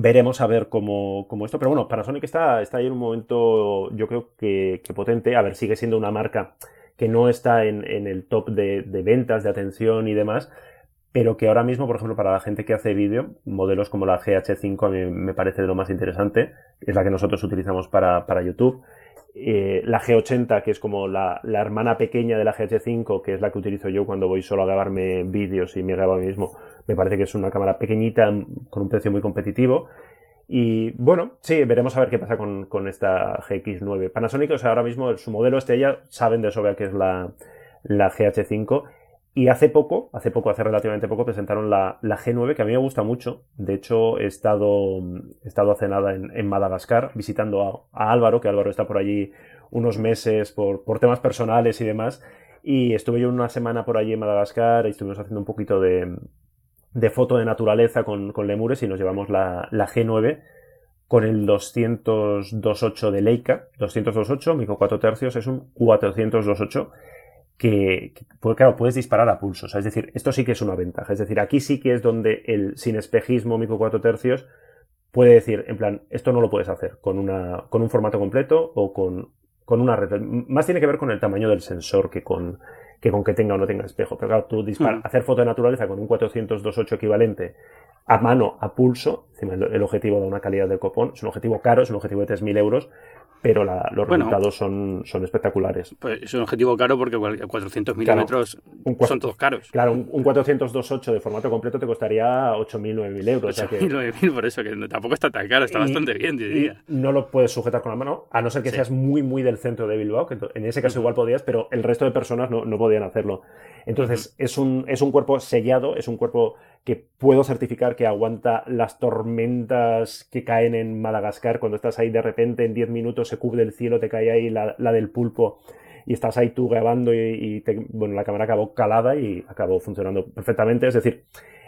C: veremos a ver cómo, cómo, esto, pero bueno, Panasonic está, está ahí en un momento yo creo que, potente, a ver, sigue siendo una marca que no está en, en el top de, de, ventas, de atención y demás, pero que ahora mismo, por ejemplo, para la gente que hace vídeo, modelos como la GH5 a mí me parece de lo más interesante, es la que nosotros utilizamos para, para YouTube, eh, la G80, que es como la, hermana pequeña de la GH5, que es la que utilizo yo cuando voy solo a grabarme vídeos y me grabo a mí mismo, me parece que es una cámara pequeñita con un precio muy competitivo. Y bueno, sí, veremos a ver qué pasa con, esta GX9. Panasonic, o sea, ahora mismo su modelo estrella, saben de sobra que es la, la GH5 y hace poco, hace poco, hace relativamente poco, presentaron la, la G9, que a mí me gusta mucho. De hecho, he estado, he estado hace nada en, Madagascar visitando a, Álvaro, que Álvaro está por allí unos meses por, temas personales y demás. Y estuve yo una semana por allí en Madagascar y estuvimos haciendo un poquito de, foto de naturaleza con, con lemures y nos llevamos la, la G9 con el 202.8 de Leica. 202.8, micro 4 tercios, es un 402.8 que, pues claro, puedes disparar a pulso. es decir, esto sí que es una ventaja. Es decir, aquí sí que es donde el sin espejismo micro 4 tercios puede decir, en plan, esto no lo puedes hacer con, una, con un formato completo o con, con una red. Más tiene que ver con el tamaño del sensor que con que, con que tenga o no tenga espejo. Pero claro, tú mm. hacer foto de naturaleza con un 402.8 equivalente a mano, a pulso, el objetivo de una calidad del copón, es un objetivo caro, es un objetivo de 3.000 euros, pero los resultados son, son espectaculares.
B: Pues es un objetivo caro porque 400 milímetros son todos caros.
C: Claro, un, un 402.8 de formato completo te costaría 8.000, 9.000 euros. 8.000,
B: 9.000, por eso, que tampoco está tan caro, está bastante bien, diría.
C: no lo puedes sujetar con la mano, a no ser que seas muy, muy del centro de Bilbao, que en ese caso igual podías, pero el resto de personas no, no podían hacerlo. Entonces, es, un, es un cuerpo sellado, es un cuerpo que puedo certificar que aguanta las tormentas que caen en Madagascar cuando estás ahí de repente en 10 minutos se cubre el cielo, te cae ahí la, del pulpo y estás ahí tú grabando y, bueno, la cámara acabó calada y acabó funcionando perfectamente. Es decir,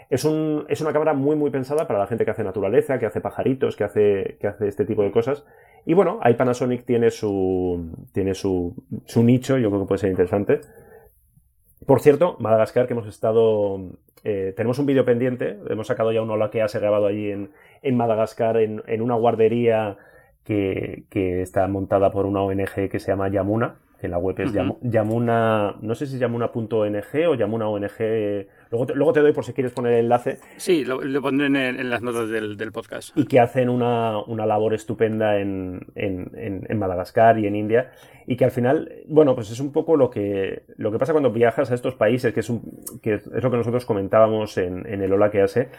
C: es, un, es una cámara muy, muy pensada para la gente que hace naturaleza, que hace pajaritos, que hace, que hace este tipo de cosas. Y bueno, ahí Panasonic tiene su, tiene su, su nicho, yo creo que puede ser interesante. Por cierto, Madagascar, que hemos estado. Eh, tenemos un vídeo pendiente. Hemos sacado ya uno que ha grabado allí en, en Madagascar, en, en, una guardería que, que, está montada por una ONG que se llama Yamuna. Que la web es Yamuna. No sé si es Yamuna.ong o Yamuna ONG Luego te, doy por si quieres poner el enlace.
B: Sí, lo, pondré en, las notas del, podcast.
C: Y que hacen una, labor estupenda en, Madagascar y en India. Y que al final, bueno, pues es un poco lo que, lo que pasa cuando viajas a estos países, que es, un, que es lo que nosotros comentábamos en, el Hola que hace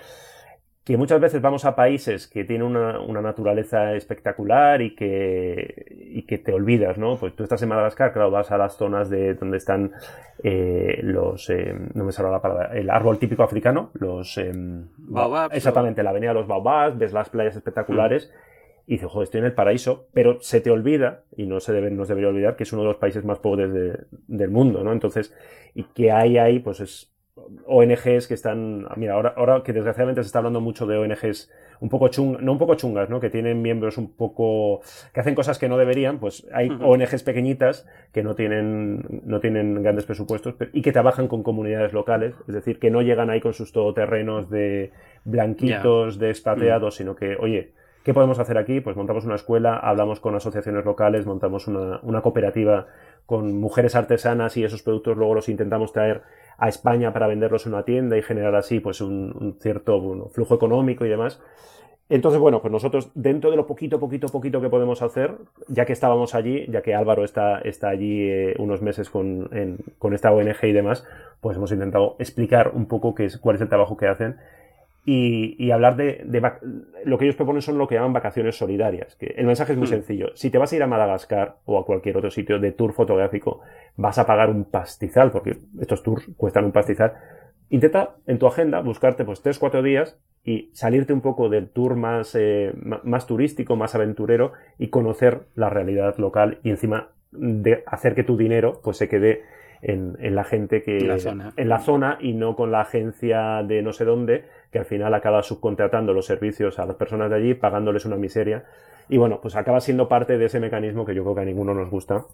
C: que muchas veces vamos a países que tienen una, naturaleza espectacular y que, y que te olvidas, ¿no? Pues tú estás en Madagascar, claro, vas a las zonas de donde están eh, los, eh, no me sale la palabra, el árbol típico africano, los... Eh, Exactamente, la avenida de los baobabs, ves las playas espectaculares y dices, joder, estoy en el paraíso, pero se te olvida, y no se debe, no se debería olvidar, que es uno de los países más pobres del mundo, ¿no? Entonces, y que hay ahí, pues es ONGs que están, mira, ahora, ahora que desgraciadamente se está hablando mucho de ONGs un poco chungas, no un poco chungas, ¿no? Que tienen miembros un poco, que hacen cosas que no deberían, pues hay ONGs pequeñitas que no tienen, no tienen grandes presupuestos y que trabajan con comunidades locales, es decir, que no llegan ahí con sus todoterrenos de blanquitos, de expatriados, sino que, oye, ¿Qué podemos hacer aquí? Pues montamos una escuela, hablamos con asociaciones locales, montamos una, una, cooperativa con mujeres artesanas y esos productos luego los intentamos traer a España para venderlos en una tienda y generar así pues un, cierto flujo económico y demás. Entonces, bueno, pues nosotros dentro de lo poquito, poquito, poquito que podemos hacer, ya que estábamos allí, ya que Álvaro está, está allí eh, unos meses con, con, esta ONG y demás, pues hemos intentado explicar un poco qué es, cuál es el trabajo que hacen y, hablar de, lo que ellos proponen son lo que llaman vacaciones solidarias. Que el mensaje es muy hmm. sencillo. Si te vas a ir a Madagascar o a cualquier otro sitio de tour fotográfico, vas a pagar un pastizal, porque estos tours cuestan un pastizal. Intenta en tu agenda buscarte pues 3-4 días y salirte un poco del tour más, eh, más turístico, más aventurero y conocer la realidad local y encima de hacer que tu dinero pues se quede en, en la gente que... En la zona y no con la agencia de no sé dónde que al final acaba subcontratando los servicios a las personas de allí, pagándoles una miseria. Y bueno, pues acaba siendo parte de ese mecanismo que yo creo que a ninguno nos gusta.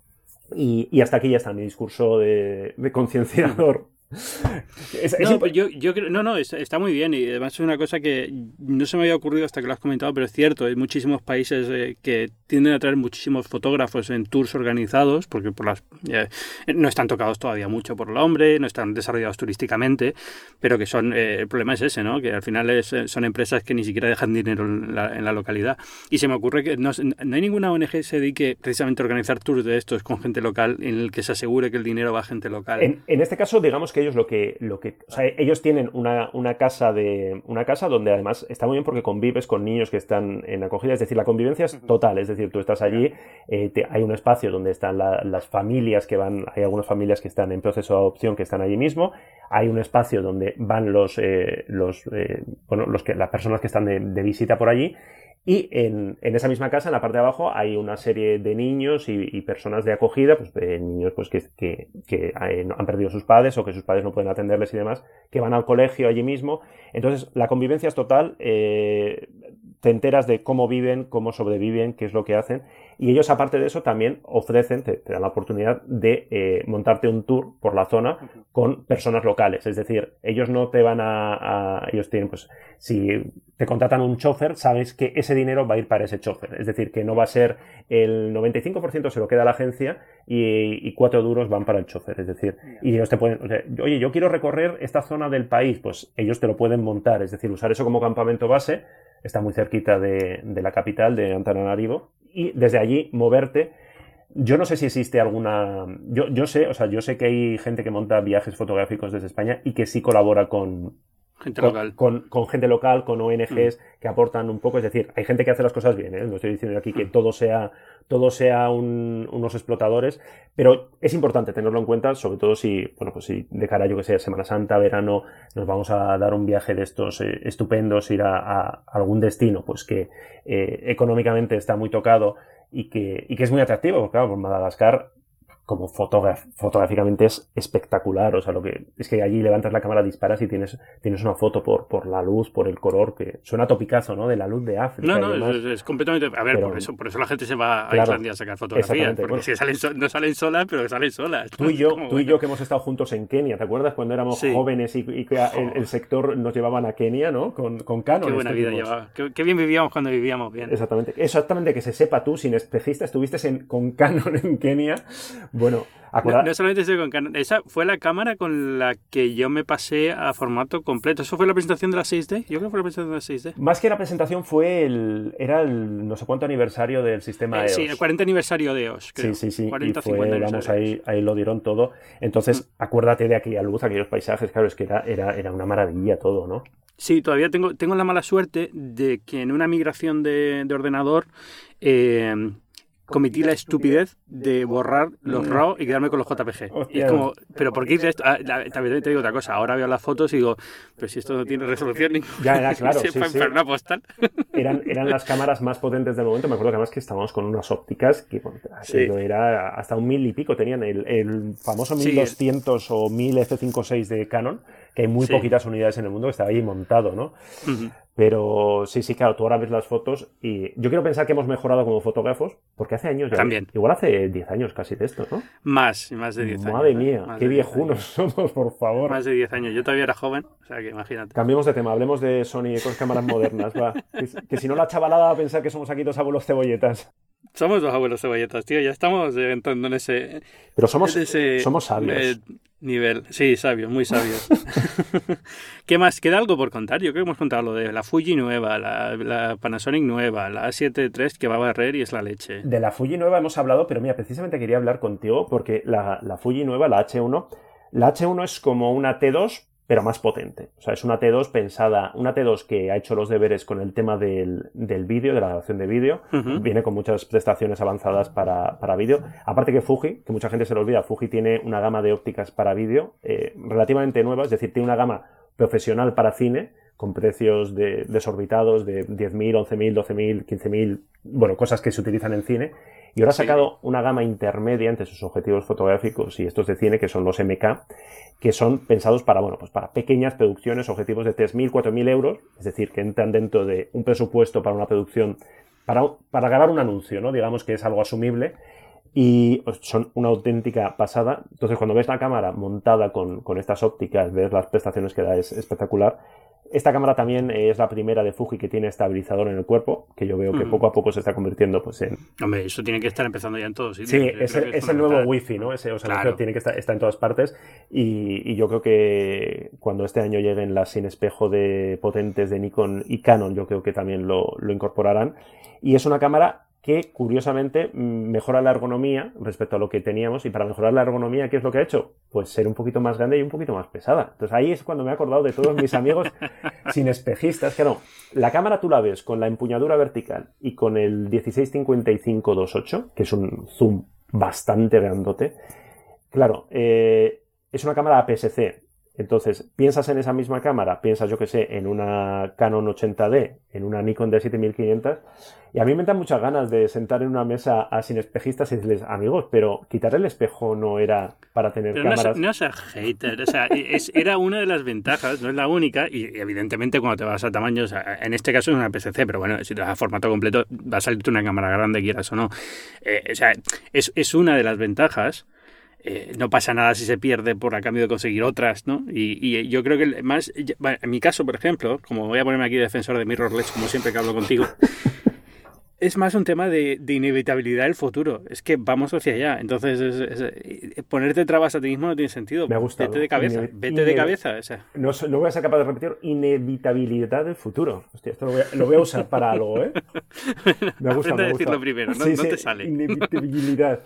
C: Y, hasta aquí ya está mi discurso de, concienciador
B: no, yo, yo creo, no, no, está, muy bien y además es una cosa que no se me había ocurrido hasta que lo has comentado, pero es cierto, hay muchísimos países eh, que tienden a traer muchísimos fotógrafos en tours organizados, porque por las no están tocados todavía mucho por el hombre, no están desarrollados turísticamente, pero que son, eh, el problema es ese, ¿no? que al final es, eh, son empresas que ni siquiera dejan dinero en la, localidad. Y se me ocurre que no, no, hay ninguna ONG que se dedique precisamente a organizar tours de estos con gente local en el que se asegure que el dinero va a gente local.
C: En, en este caso, digamos que ellos lo que, lo que o sea, ellos tienen una, una, casa de una casa donde además está muy bien porque convives con niños que están en acogida, es decir, la convivencia es total, es decir, tú estás allí, eh, hay un espacio donde están las familias que van, hay algunas familias que están en proceso de adopción que están allí mismo, hay un espacio donde van los, eh, los eh, bueno, los que, las personas que están de, de visita por allí y en, en, esa misma casa, en la parte de abajo, hay una serie de niños y, personas de acogida, pues de niños pues, que, que, que, han perdido sus padres o que sus padres no pueden atenderles y demás, que van al colegio allí mismo. Entonces, la convivencia es total. Eh, te enteras de cómo viven, cómo sobreviven, qué es lo que hacen. Y ellos, aparte de eso, también ofrecen, te, dan la oportunidad de eh, montarte un tour por la zona con personas locales. Es decir, ellos no te van a, Ellos tienen, pues, si te contratan un chofer, sabes que ese dinero va a ir para ese chofer. Es decir, que no va a ser el 95% se lo queda a la agencia y, cuatro duros van para el chofer. Es decir, y ellos te pueden. oye, yo quiero recorrer esta zona del país, pues ellos te lo pueden montar. Es decir, usar eso como campamento base está muy cerquita de, la capital, de Antananarivo, y desde allí moverte. Yo no sé si existe alguna. Yo, yo sé, o sea, yo sé que hay gente que monta viajes fotográficos desde España y que sí colabora con,
B: Gente con, local.
C: Con, gente local, con ONGs mm. que aportan un poco. Es decir, hay gente que hace las cosas bien, ¿eh? no estoy diciendo aquí que mm. todo sea, todo sea unos explotadores, pero es importante tenerlo en cuenta, sobre todo si, bueno, pues si de cara, yo que sea, Semana Santa, verano, nos vamos a dar un viaje de estos eh, estupendos, ir a, algún destino, pues que eh, económicamente está muy tocado y que, y que es muy atractivo, claro, por Madagascar como fotográficamente es espectacular. O sea, lo que es que allí levantas la cámara, disparas y tienes, tienes una foto por, por la luz, por el color, que suena topicazo, ¿no? De la luz de África.
B: No, no, es, completamente. A ver, por, eso, por eso la gente se va a Islandia a sacar fotografías. Porque si salen, no salen solas, pero salen solas.
C: Tú y yo, tú y yo que hemos estado juntos en Kenia, ¿te acuerdas cuando éramos jóvenes y, que el, sector nos llevaban a Kenia, ¿no? Con, con Canon.
B: Qué buena vida llevaba. Qué, bien vivíamos cuando vivíamos bien.
C: Exactamente. Exactamente, que se sepa tú, sin espejista, estuviste en, con Canon en Kenia Bueno,
B: no, solamente estoy con Canon. Esa fue la cámara con la que yo me pasé a formato completo. ¿Eso fue la presentación de la 6D? Yo creo que fue la presentación de la 6D.
C: Más que la presentación fue el... Era el no sé cuánto aniversario del sistema EOS.
B: Sí, el 40 aniversario de EOS, creo.
C: Sí, sí, sí. y fue, vamos, ahí, ahí lo dieron todo. Entonces, mm. acuérdate de aquella luz, aquellos paisajes. Claro, es que era, era, era una maravilla todo, ¿no?
B: Sí, todavía tengo, tengo la mala suerte de que en una migración de, de ordenador... Eh, cometí la estupidez de borrar los mm. RAW y quedarme con los JPG. Y es como, ¿pero por qué hice esto? Ah, también te digo otra cosa. Ahora veo las fotos y digo, pero si esto no tiene resolución ni
C: Ya era, claro. sí,
B: sí. una postal.
C: Eran, eran las cámaras más potentes del momento. Me acuerdo que además que estábamos con unas ópticas que era hasta un mil y pico. Tenían el, el famoso 1200 o 1000 F56 de Canon, que hay muy poquitas unidades en el mundo que estaba ahí montado, ¿no? Pero sí, sí, claro, tú ahora ves las fotos y yo quiero pensar que hemos mejorado como fotógrafos, porque hace años ya.
B: También.
C: Igual hace 10 años casi de esto, ¿no?
B: Más, más de 10
C: años. Madre ¿eh? mía, qué viejunos somos, por favor.
B: Más de 10 años. Yo todavía era joven, o sea que imagínate.
C: Cambiemos de tema, hablemos de Sony con cámaras modernas, va. Que, si no la chavalada va a pensar que somos aquí dos abuelos cebolletas.
B: Somos dos abuelos cebolletas, tío. Ya estamos entrando en ese.
C: Pero somos, somos sabios.
B: Eh, Nivel, sí, sabio, muy sabio. ¿Qué más? ¿Queda algo por contar? Yo creo que hemos contado lo de la Fuji nueva, la, Panasonic nueva, la A7 III que va a barrer y es la leche.
C: De la Fuji nueva hemos hablado, pero mira, precisamente quería hablar contigo porque la, la Fuji nueva, la H1, la H1 es como una T2, pero más potente. O sea, es una T2 pensada, una T2 que ha hecho los deberes con el tema del, del vídeo, de la grabación de vídeo, viene con muchas prestaciones avanzadas para, para vídeo. Aparte que Fuji, que mucha gente se lo olvida, Fuji tiene una gama de ópticas para vídeo eh, relativamente nueva, es decir, tiene una gama profesional para cine, con precios de, desorbitados de 10.000, 11.000, 12.000, 15.000, bueno, cosas que se utilizan en cine. Y ahora ha sacado una gama intermedia entre sus objetivos fotográficos y estos de cine, que son los MK, que son pensados para, bueno, pues para pequeñas producciones, objetivos de 3.000, 4.000 euros, es decir, que entran dentro de un presupuesto para una producción, para, para grabar un anuncio, ¿no? Digamos que es algo asumible y pues, son una auténtica pasada. Entonces, cuando ves la cámara montada con, con estas ópticas, ves las prestaciones que da, es espectacular. Esta cámara también es la primera de Fuji que tiene estabilizador en el cuerpo, que yo veo que mm. poco a poco se está convirtiendo pues en...
B: Hombre, eso tiene que estar empezando ya en todos.
C: Sí, sí es, el, nuevo Wi-Fi, ¿no? Ese, o sea, tiene que estar está en todas partes y, yo creo que cuando este año lleguen las sin espejo de potentes de Nikon y Canon, yo creo que también lo, lo incorporarán. Y es una cámara que curiosamente mejora la ergonomía respecto a lo que teníamos y para mejorar la ergonomía, ¿qué es lo que ha hecho? Pues ser un poquito más grande y un poquito más pesada. Entonces ahí es cuando me he acordado de todos mis amigos sin espejistas, que no, la cámara tú la ves con la empuñadura vertical y con el 1655-28, que es un zoom bastante grandote. Claro, eh, es una cámara APS-C, entonces, piensas en esa misma cámara, piensas, yo que sé, en una Canon 80D, en una Nikon D7500, y a mí me dan muchas ganas de sentar en una mesa a sin espejistas y decirles, amigos, pero quitar el espejo no era para tener cámaras.
B: No, seas hater, o sea, era una de las ventajas, no es la única, y, evidentemente cuando te vas a tamaños, en este caso es una PCC, pero bueno, si te vas a formato completo, va a salirte una cámara grande, quieras o no. Eh, o sea, es, es una de las ventajas eh, no pasa nada si se pierde por a cambio de conseguir otras, ¿no? Y, yo creo que más, en mi caso, por ejemplo, como voy a ponerme aquí defensor de mirrorless, como siempre que hablo contigo, es más un tema de, inevitabilidad del futuro. Es que vamos hacia allá. Entonces, eh, ponerte trabas a ti mismo no tiene sentido.
C: Me ha gustado.
B: Vete de cabeza. vete de cabeza.
C: No, no, voy a ser capaz de repetir inevitabilidad del futuro. Hostia, esto lo voy a, usar para algo, ¿eh?
B: Me gusta. Me decirlo primero, no, te sale.
C: Inevitabilidad.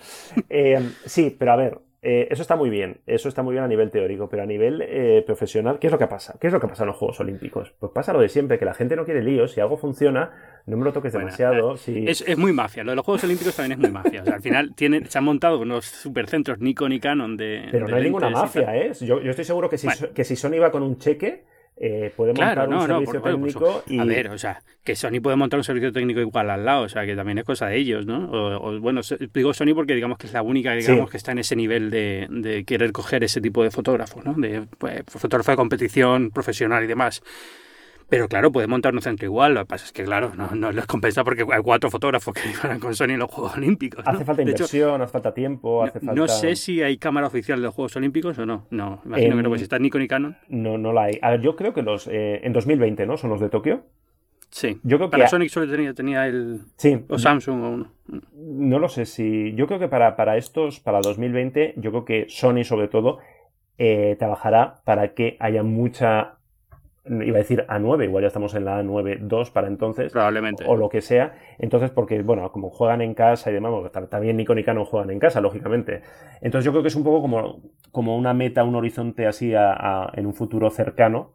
C: Eh, sí, pero a ver, eh, eso está muy bien, eso está muy bien a nivel teórico, pero a nivel eh, profesional, ¿qué es lo que pasa? ¿Qué es lo que pasa en los Juegos Olímpicos? Pues pasa lo de siempre, que la gente no quiere líos, si algo funciona, no me lo toques demasiado.
B: Eh, es, muy mafia, lo de los Juegos Olímpicos también es muy mafia. al final tienen, se han montado unos supercentros Nikon y Canon de...
C: Pero no hay ninguna mafia, ¿eh? Yo, estoy seguro que si, que si Sony va con un cheque eh, puede montar un servicio técnico y...
B: A ver, o sea, que Sony puede montar un servicio técnico igual al lado, o sea, que también es cosa de ellos, ¿no? O, bueno, digo Sony porque digamos que es la única, digamos, que está en ese nivel de, de, querer coger ese tipo de fotógrafo, ¿no? De pues, fotógrafo de competición profesional y demás. Pero claro, puede montar un centro igual. Lo que pasa es que, claro, no, no les compensa porque hay cuatro fotógrafos que van con Sony en los Juegos Olímpicos.
C: Hace falta inversión, hace falta tiempo, hace falta...
B: No sé si hay cámara oficial de los Juegos Olímpicos o no. No, imagino que no, pues si está Nikon y Canon.
C: No, no la hay. A ver, yo creo que los eh, en 2020, ¿no? Son los de Tokio.
B: Sí. Yo creo para Sonic solo tenía, tenía el.
C: Sí.
B: O Samsung o uno.
C: No lo sé si. Yo creo que para, para estos, para 2020, yo creo que Sony, sobre todo, eh, trabajará para que haya mucha iba a decir A9, igual ya estamos en la A9 para entonces.
B: Probablemente.
C: O lo que sea. Entonces, porque, bueno, como juegan en casa y demás, también Nikon y Canon juegan en casa, lógicamente. Entonces yo creo que es un poco como, como una meta, un horizonte así en un futuro cercano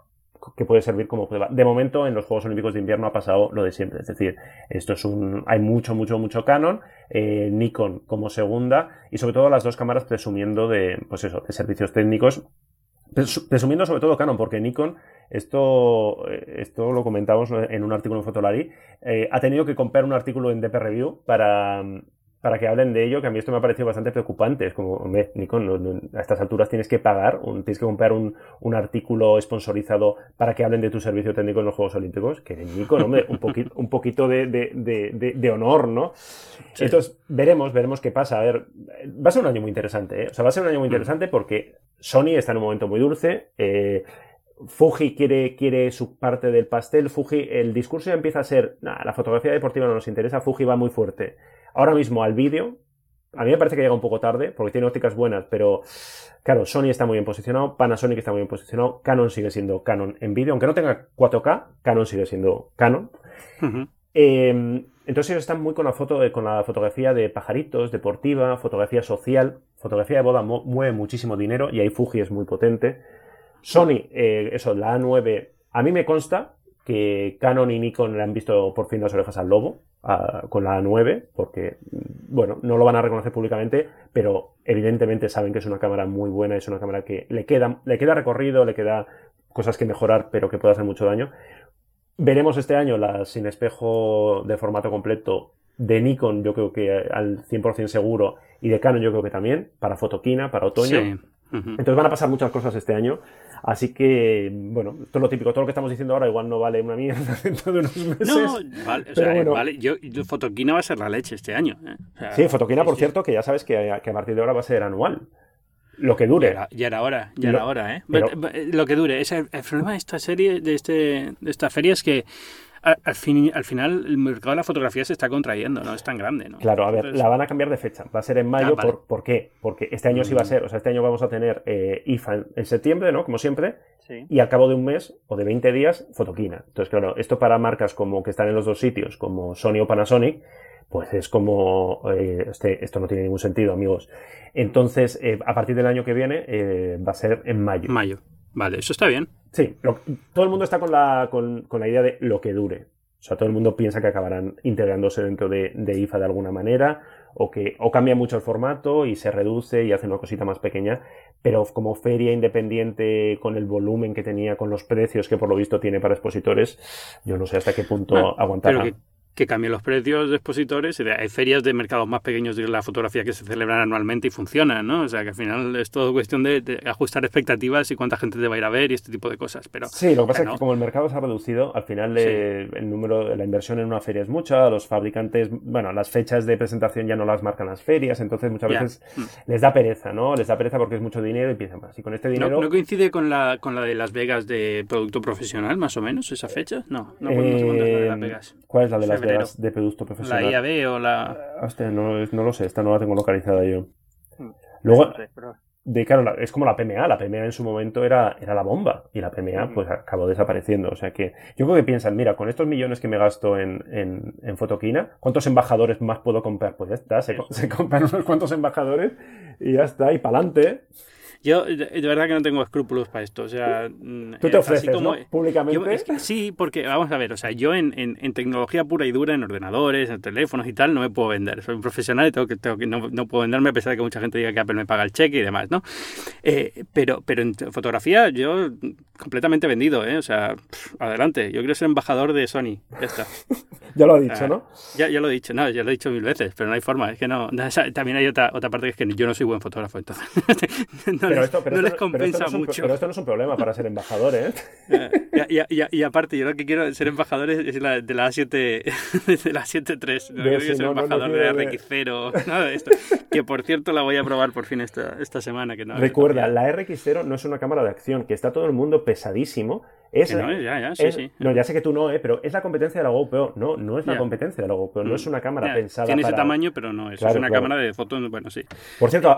C: que puede servir como prueba. De momento, en los Juegos Olímpicos de Invierno ha pasado lo de siempre. Es decir, esto es un. Hay mucho, mucho, mucho Canon, eh, Nikon como segunda, y sobre todo las dos cámaras presumiendo de, pues eso, de servicios técnicos Presumiendo sobre todo Canon, porque Nikon, esto, eh, esto lo comentamos en un artículo en Fotolari, eh, ha tenido que comprar un artículo en DP Review para, para que hablen de ello, que a mí esto me ha parecido bastante preocupante. Es como, hombre, Nikon, a estas alturas tienes que pagar, tienes que comprar un, un, artículo sponsorizado para que hablen de tu servicio técnico en los Juegos Olímpicos. Que Nikon, hombre, un, poquito, un poquito de, de, de, honor, ¿no? Entonces, veremos, veremos qué pasa. A ver, va a ser un año muy interesante, ¿eh? O sea, va a ser un año muy mm. interesante porque Sony está en un momento muy dulce. Eh, Fuji quiere, quiere su parte del pastel. Fuji, el discurso ya empieza a ser, la fotografía deportiva no nos interesa, Fuji va muy fuerte. Ahora mismo al vídeo, a mí me parece que llega un poco tarde, porque tiene ópticas buenas, pero claro, Sony está muy bien posicionado, Panasonic está muy bien posicionado, Canon sigue siendo Canon en vídeo, aunque no tenga 4K, Canon sigue siendo Canon. Em, entonces ellos están muy con la foto, con la fotografía de pajaritos, deportiva, fotografía social, fotografía de boda mueve muchísimo dinero y ahí Fuji es muy potente. Sony, eh, eso, la A9, a mí me consta que Canon y Nikon le han visto por fin las orejas al lobo con la A9, porque, bueno, no lo van a reconocer públicamente, pero evidentemente saben que es una cámara muy buena, es una cámara que le queda, le queda recorrido, le queda cosas que mejorar, pero que puede hacer mucho daño. Veremos este año la sin espejo de formato completo de Nikon, yo creo que al 100% seguro, y de Canon yo creo que también, para fotoquina, para otoño. Entonces van a pasar muchas cosas este año. Así que, bueno, todo lo típico, todo lo que estamos diciendo ahora igual no vale una mierda dentro de unos meses.
B: No, vale, o sea, vale. Yo, Fotoquina va a ser la leche este año. ¿eh?
C: sí, Fotoquina, por cierto, que ya sabes que, a partir de ahora va a ser anual. Lo que dure.
B: Ya era, hora, ya era hora, ¿eh? lo que dure. Es el, problema de esta serie, de, este, de esta feria es que al, fin, al final el mercado de la fotografía se está contrayendo, no es tan grande, ¿no?
C: Claro, a ver, la van a cambiar de fecha. Va a ser en mayo. Ah, por, qué? Porque este año sí va a mm. ser, o sea, este año vamos a tener eh, IFA en, septiembre, ¿no? Como siempre. Y al cabo de un mes o de 20 días, Fotoquina. Entonces, claro, esto para marcas como que están en los dos sitios, como Sony o Panasonic, pues es como, eh, este, esto no tiene ningún sentido, amigos. Entonces, eh, a partir del año que viene, va a ser en mayo.
B: Mayo. Vale, eso está bien.
C: Sí, todo el mundo está con la, con, la idea de lo que dure. O sea, todo el mundo piensa que acabarán integrándose dentro de, IFA de alguna manera, o que o cambia mucho el formato y se reduce y hace una cosita más pequeña, pero como feria independiente con el volumen que tenía, con los precios que por lo visto tiene para expositores, yo no sé hasta qué punto aguantará
B: que cambien los precios de expositores. Hay ferias de mercados más pequeños de la fotografía que se celebran anualmente y funcionan, ¿no? O sea, que al final es todo cuestión de, ajustar expectativas y cuánta gente te va a ir a ver y este tipo de cosas. Pero,
C: sí, lo que pasa es que como el mercado se ha reducido, al final el número, la inversión en una feria es mucha, los fabricantes, bueno, las fechas de presentación ya no las marcan las ferias, entonces muchas veces mm. les da pereza, ¿no? Les da pereza porque es mucho dinero y piensan más. Y con este dinero...
B: ¿No, coincide con la, con la de Las Vegas de producto profesional, más o menos, esa fecha? No, no, no,
C: la de Las Vegas. ¿Cuál es la de Las de producto profesional.
B: La IAB o la.
C: Hostia, no, no, lo sé, esta no la tengo localizada yo. Hmm. Luego, de, claro, es como la PMA. La PMA en su momento era, era la bomba y la PMA hmm. pues acabó desapareciendo. O sea que yo creo que piensan, mira, con estos millones que me gasto en, en, en Fotoquina, ¿cuántos embajadores más puedo comprar? Pues ya está, se, se compran unos cuantos embajadores y ya está, y para adelante.
B: Yo de, verdad que no tengo escrúpulos para esto. O sea,
C: mm, Tú te ofreces, como, Públicamente.
B: sí, porque vamos a ver, o sea, yo en, en, tecnología pura y dura, en ordenadores, en teléfonos y tal, no me puedo vender. Soy un profesional y tengo que, tengo que no, no, puedo venderme a pesar de que mucha gente diga que Apple me paga el cheque y demás, ¿no? Eh, pero, pero en fotografía yo completamente vendido, ¿eh? O sea, adelante. Yo quiero ser embajador de Sony. Ya está.
C: ya lo ha dicho, ah, ¿no?
B: Ya, ya lo he dicho, no, ya lo he dicho mil veces, pero no hay forma. Es que no. También hay otra, otra parte que es que yo no soy buen fotógrafo, entonces.
C: pero esto, no les compensa mucho. pero esto no es un problema para ser embajador, ¿eh?
B: y, aparte, yo lo que quiero ser embajador es la, de la A7, de la 7.3. No quiero ser embajador de la RX0, nada de esto. Que por cierto la voy a probar por fin esta, esta semana. Que no
C: Recuerda, la RX0 no es una cámara de acción, que está todo el mundo pesadísimo Es,
B: no ya, ya, sí, sí.
C: No, ya sé que tú no, ¿eh? pero es la competencia de la GoPro. No, no es la competencia de la GoPro, no es una cámara pensada
B: Tiene
C: ese
B: tamaño, pero no, es, es una cámara de fotos, bueno, sí.
C: Por cierto,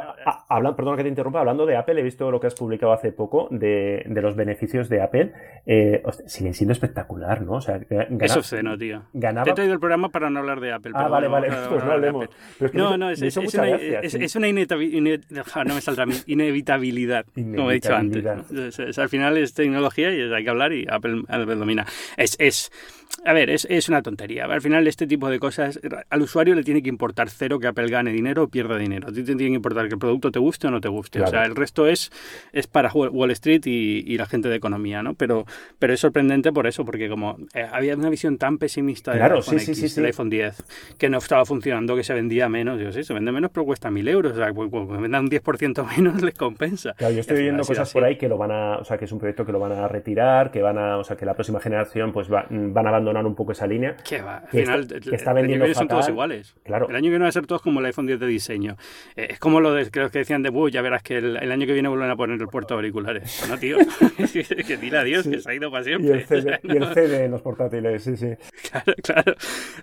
C: habla, perdona que te interrumpa, hablando de Apple, he visto lo que has publicado hace poco de, de los beneficios de Apple. Eh, siguen siendo espectacular, ¿no? O sea,
B: gana, es obsceno, tío. Ganaba... Te he traído el programa para no hablar de Apple.
C: Ah, vale, vale, pues no hablemos.
B: no, no, es, es, una, es, una no me saldrá inevitabilidad, como he dicho antes. al final es tecnología y hay que hablar y Apple, Apple domina. Es, es, a ver, es, es, una tontería. Al final, este tipo de cosas, al usuario le tiene que importar cero que Apple gane dinero o pierda dinero. A ti te tiene que importar que el producto te guste o no te guste. O sea, el resto es, es para Wall Street y, y, la gente de economía, ¿no? Pero, pero es sorprendente por eso, porque como eh, había una visión tan pesimista del iPhone, X, del iPhone 10, que no estaba funcionando, que se vendía menos. Digo, sí, se vende menos, pero cuesta mil euros. O sea, pues, pues vendan un 10% menos, les compensa.
C: Claro, yo estoy viendo cosas por ahí que lo van a, o sea, que es un proyecto que lo van a retirar, que van a, o sea, que la próxima generación pues va, van a abandonar un poco esa línea.
B: Que va, al final, está, está vendiendo el año que son todos iguales.
C: Claro.
B: El año que viene va a ser todos como el iPhone 10 de diseño. Eh, es como lo de, creo que decían de, ya verás que el, año que viene vuelven a poner el puerto de auriculares. No, tío, que dile adiós, que se ha ido para siempre.
C: Y el CD, y el CD en los portátiles, sí, sí.
B: Claro, claro.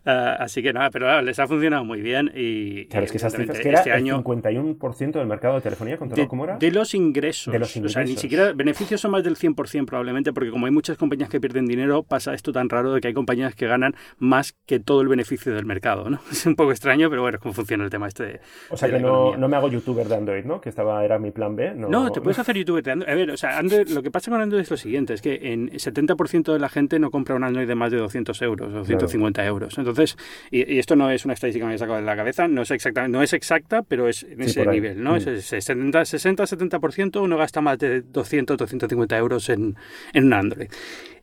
B: Uh, así que nada, pero les ha funcionado muy bien y...
C: Claro, es que esas cifras que era este año, el 51% del mercado de telefonía, ¿controlado cómo era?
B: De los ingresos.
C: De los ingresos.
B: O sea, ni siquiera beneficios son más del 100% probablemente, porque como hay muchas compañías que pierden dinero, pasa esto tan raro de que hay compañías que ganan más que todo el beneficio del mercado, ¿no? Es un poco extraño, pero bueno, cómo funciona el tema este de,
C: O sea que no, no, me hago youtuber de Android, ¿no? Que estaba, era mi plan B.
B: No, no te puedes hacer youtuber de Android. A ver, o sea, Android, lo que pasa con Android es lo siguiente, es que en 70% de la gente no compra un Android de más de 200 euros o 150 euros. Entonces, y, esto no es una estadística que me he sacado de la cabeza, no es, exactamente, no es exacta, pero es en ese nivel, ¿no? Mm. Es 60, 60-70% uno gasta más de 200, 250 euros en, en un Android.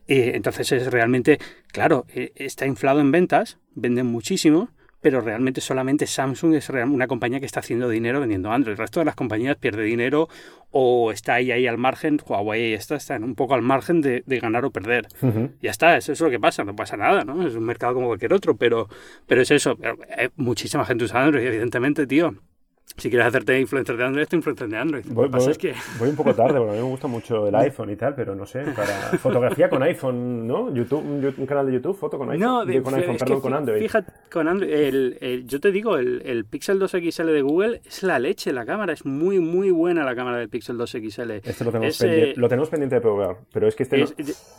B: Eh, entonces es realmente, claro, eh, está inflado en ventas, venden muchísimo, pero realmente solamente Samsung es una compañía que está haciendo dinero vendiendo Android. El resto de las compañías pierde dinero o está ahí, ahí al margen, Huawei está, está un poco al margen de, ganar o perder. Ya está, eso es lo que pasa, no pasa nada, ¿no? Es un mercado como cualquier otro, pero, pero es eso. Hay muchísima gente usa Android, evidentemente, tío si quieres hacerte influencer de Android, te influencer de Android.
C: Voy, un poco tarde, porque a mí me gusta mucho el iPhone y tal, pero no sé, para fotografía con iPhone, ¿no? YouTube, un, canal de YouTube, foto con iPhone. No, de, con iPhone, perdón, con Android.
B: Fíjate, con Android, el, yo te digo, el, el, Pixel 2 XL de Google es la leche, la cámara, es muy, muy buena la cámara del Pixel 2 XL.
C: Este lo tenemos, pendiente, eh, lo tenemos pendiente de probar, pero es que este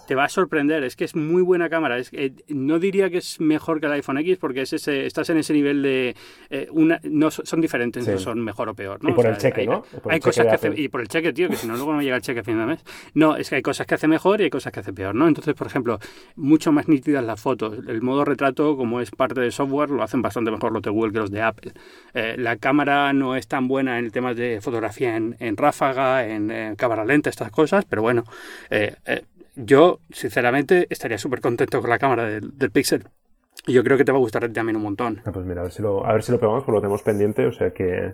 B: Te va a sorprender, es que es muy buena cámara. Es, eh, no diría que es mejor que el iPhone X, porque es ese, estás en ese nivel de... Eh, una, no, son diferentes, no son mejor o peor.
C: Y por el cheque, ¿no?
B: hay cosas que hace, y por el cheque, tío, que si no luego no llega el cheque a fin de mes. No, es que hay cosas que hace mejor y hay cosas que hace peor, ¿no? Entonces, por ejemplo, mucho más nítidas las fotos. El modo retrato, como es parte de software, lo hacen bastante mejor los de Google que los de Apple. Eh, la cámara no es tan buena en el tema de fotografía en, ráfaga, en, cámara lenta, estas cosas, pero bueno, eh, eh, yo sinceramente estaría súper contento con la cámara del, del Pixel. Y yo creo que te va a gustar también un montón.
C: Ah, pues mira, a ver si lo, a ver si lo probamos, pues lo tenemos pendiente. O sea que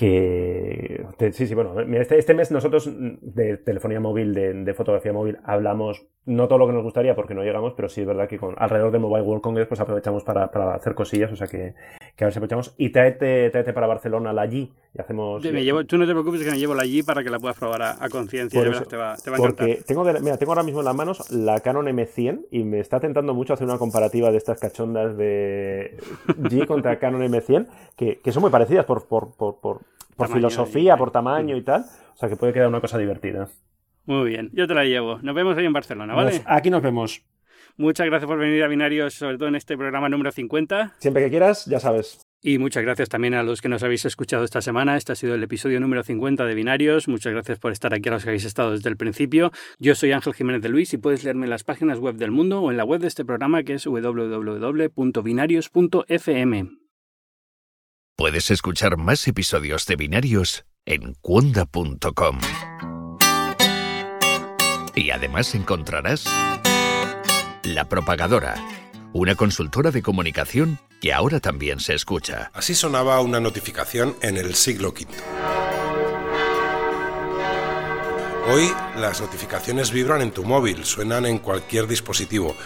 C: que sí, sí, bueno, este, este, mes nosotros de telefonía móvil, de, fotografía móvil, hablamos no todo lo que nos gustaría porque no llegamos, pero sí es verdad que con alrededor de Mobile World Congress pues aprovechamos para, hacer cosillas, o sea que, que, a ver si aprovechamos. Y tráete, para Barcelona la G y hacemos...
B: Me llevo, tú no te preocupes que me llevo la G para que la puedas probar a, conciencia, te va, te va a
C: porque Tengo mira, tengo ahora mismo en las manos la Canon M100 y me está tentando mucho hacer una comparativa de estas cachondas de G contra Canon M100, que, que son muy parecidas por, por, por por filosofía, por tamaño y tal. O sea que puede quedar una cosa divertida.
B: Muy bien, yo te la llevo. Nos vemos ahí en Barcelona, ¿vale?
C: aquí nos vemos.
B: Muchas gracias por venir a Binarios, sobre todo en este programa número 50.
C: Siempre que quieras, ya sabes.
B: Y muchas gracias también a los que nos habéis escuchado esta semana. Este ha sido el episodio número 50 de Binarios. Muchas gracias por estar aquí a los que habéis estado desde el principio. Yo soy Ángel Jiménez de Luis y puedes leerme en las páginas web del mundo o en la web de este programa que es www.binarios.fm.
A: Puedes escuchar más episodios de Binarios en cuonda.com. Y además encontrarás La Propagadora, una consultora de comunicación que ahora también se escucha.
D: Así sonaba una notificación en el siglo V. Hoy las notificaciones vibran en tu móvil, suenan en cualquier dispositivo,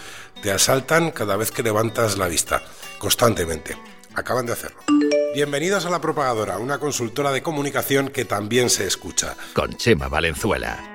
D: te asaltan cada vez que levantas la vista, constantemente. Acaban de hacerlo. Bienvenidos a La Propagadora, una consultora de comunicación que también se escucha.
A: Con Chema Valenzuela.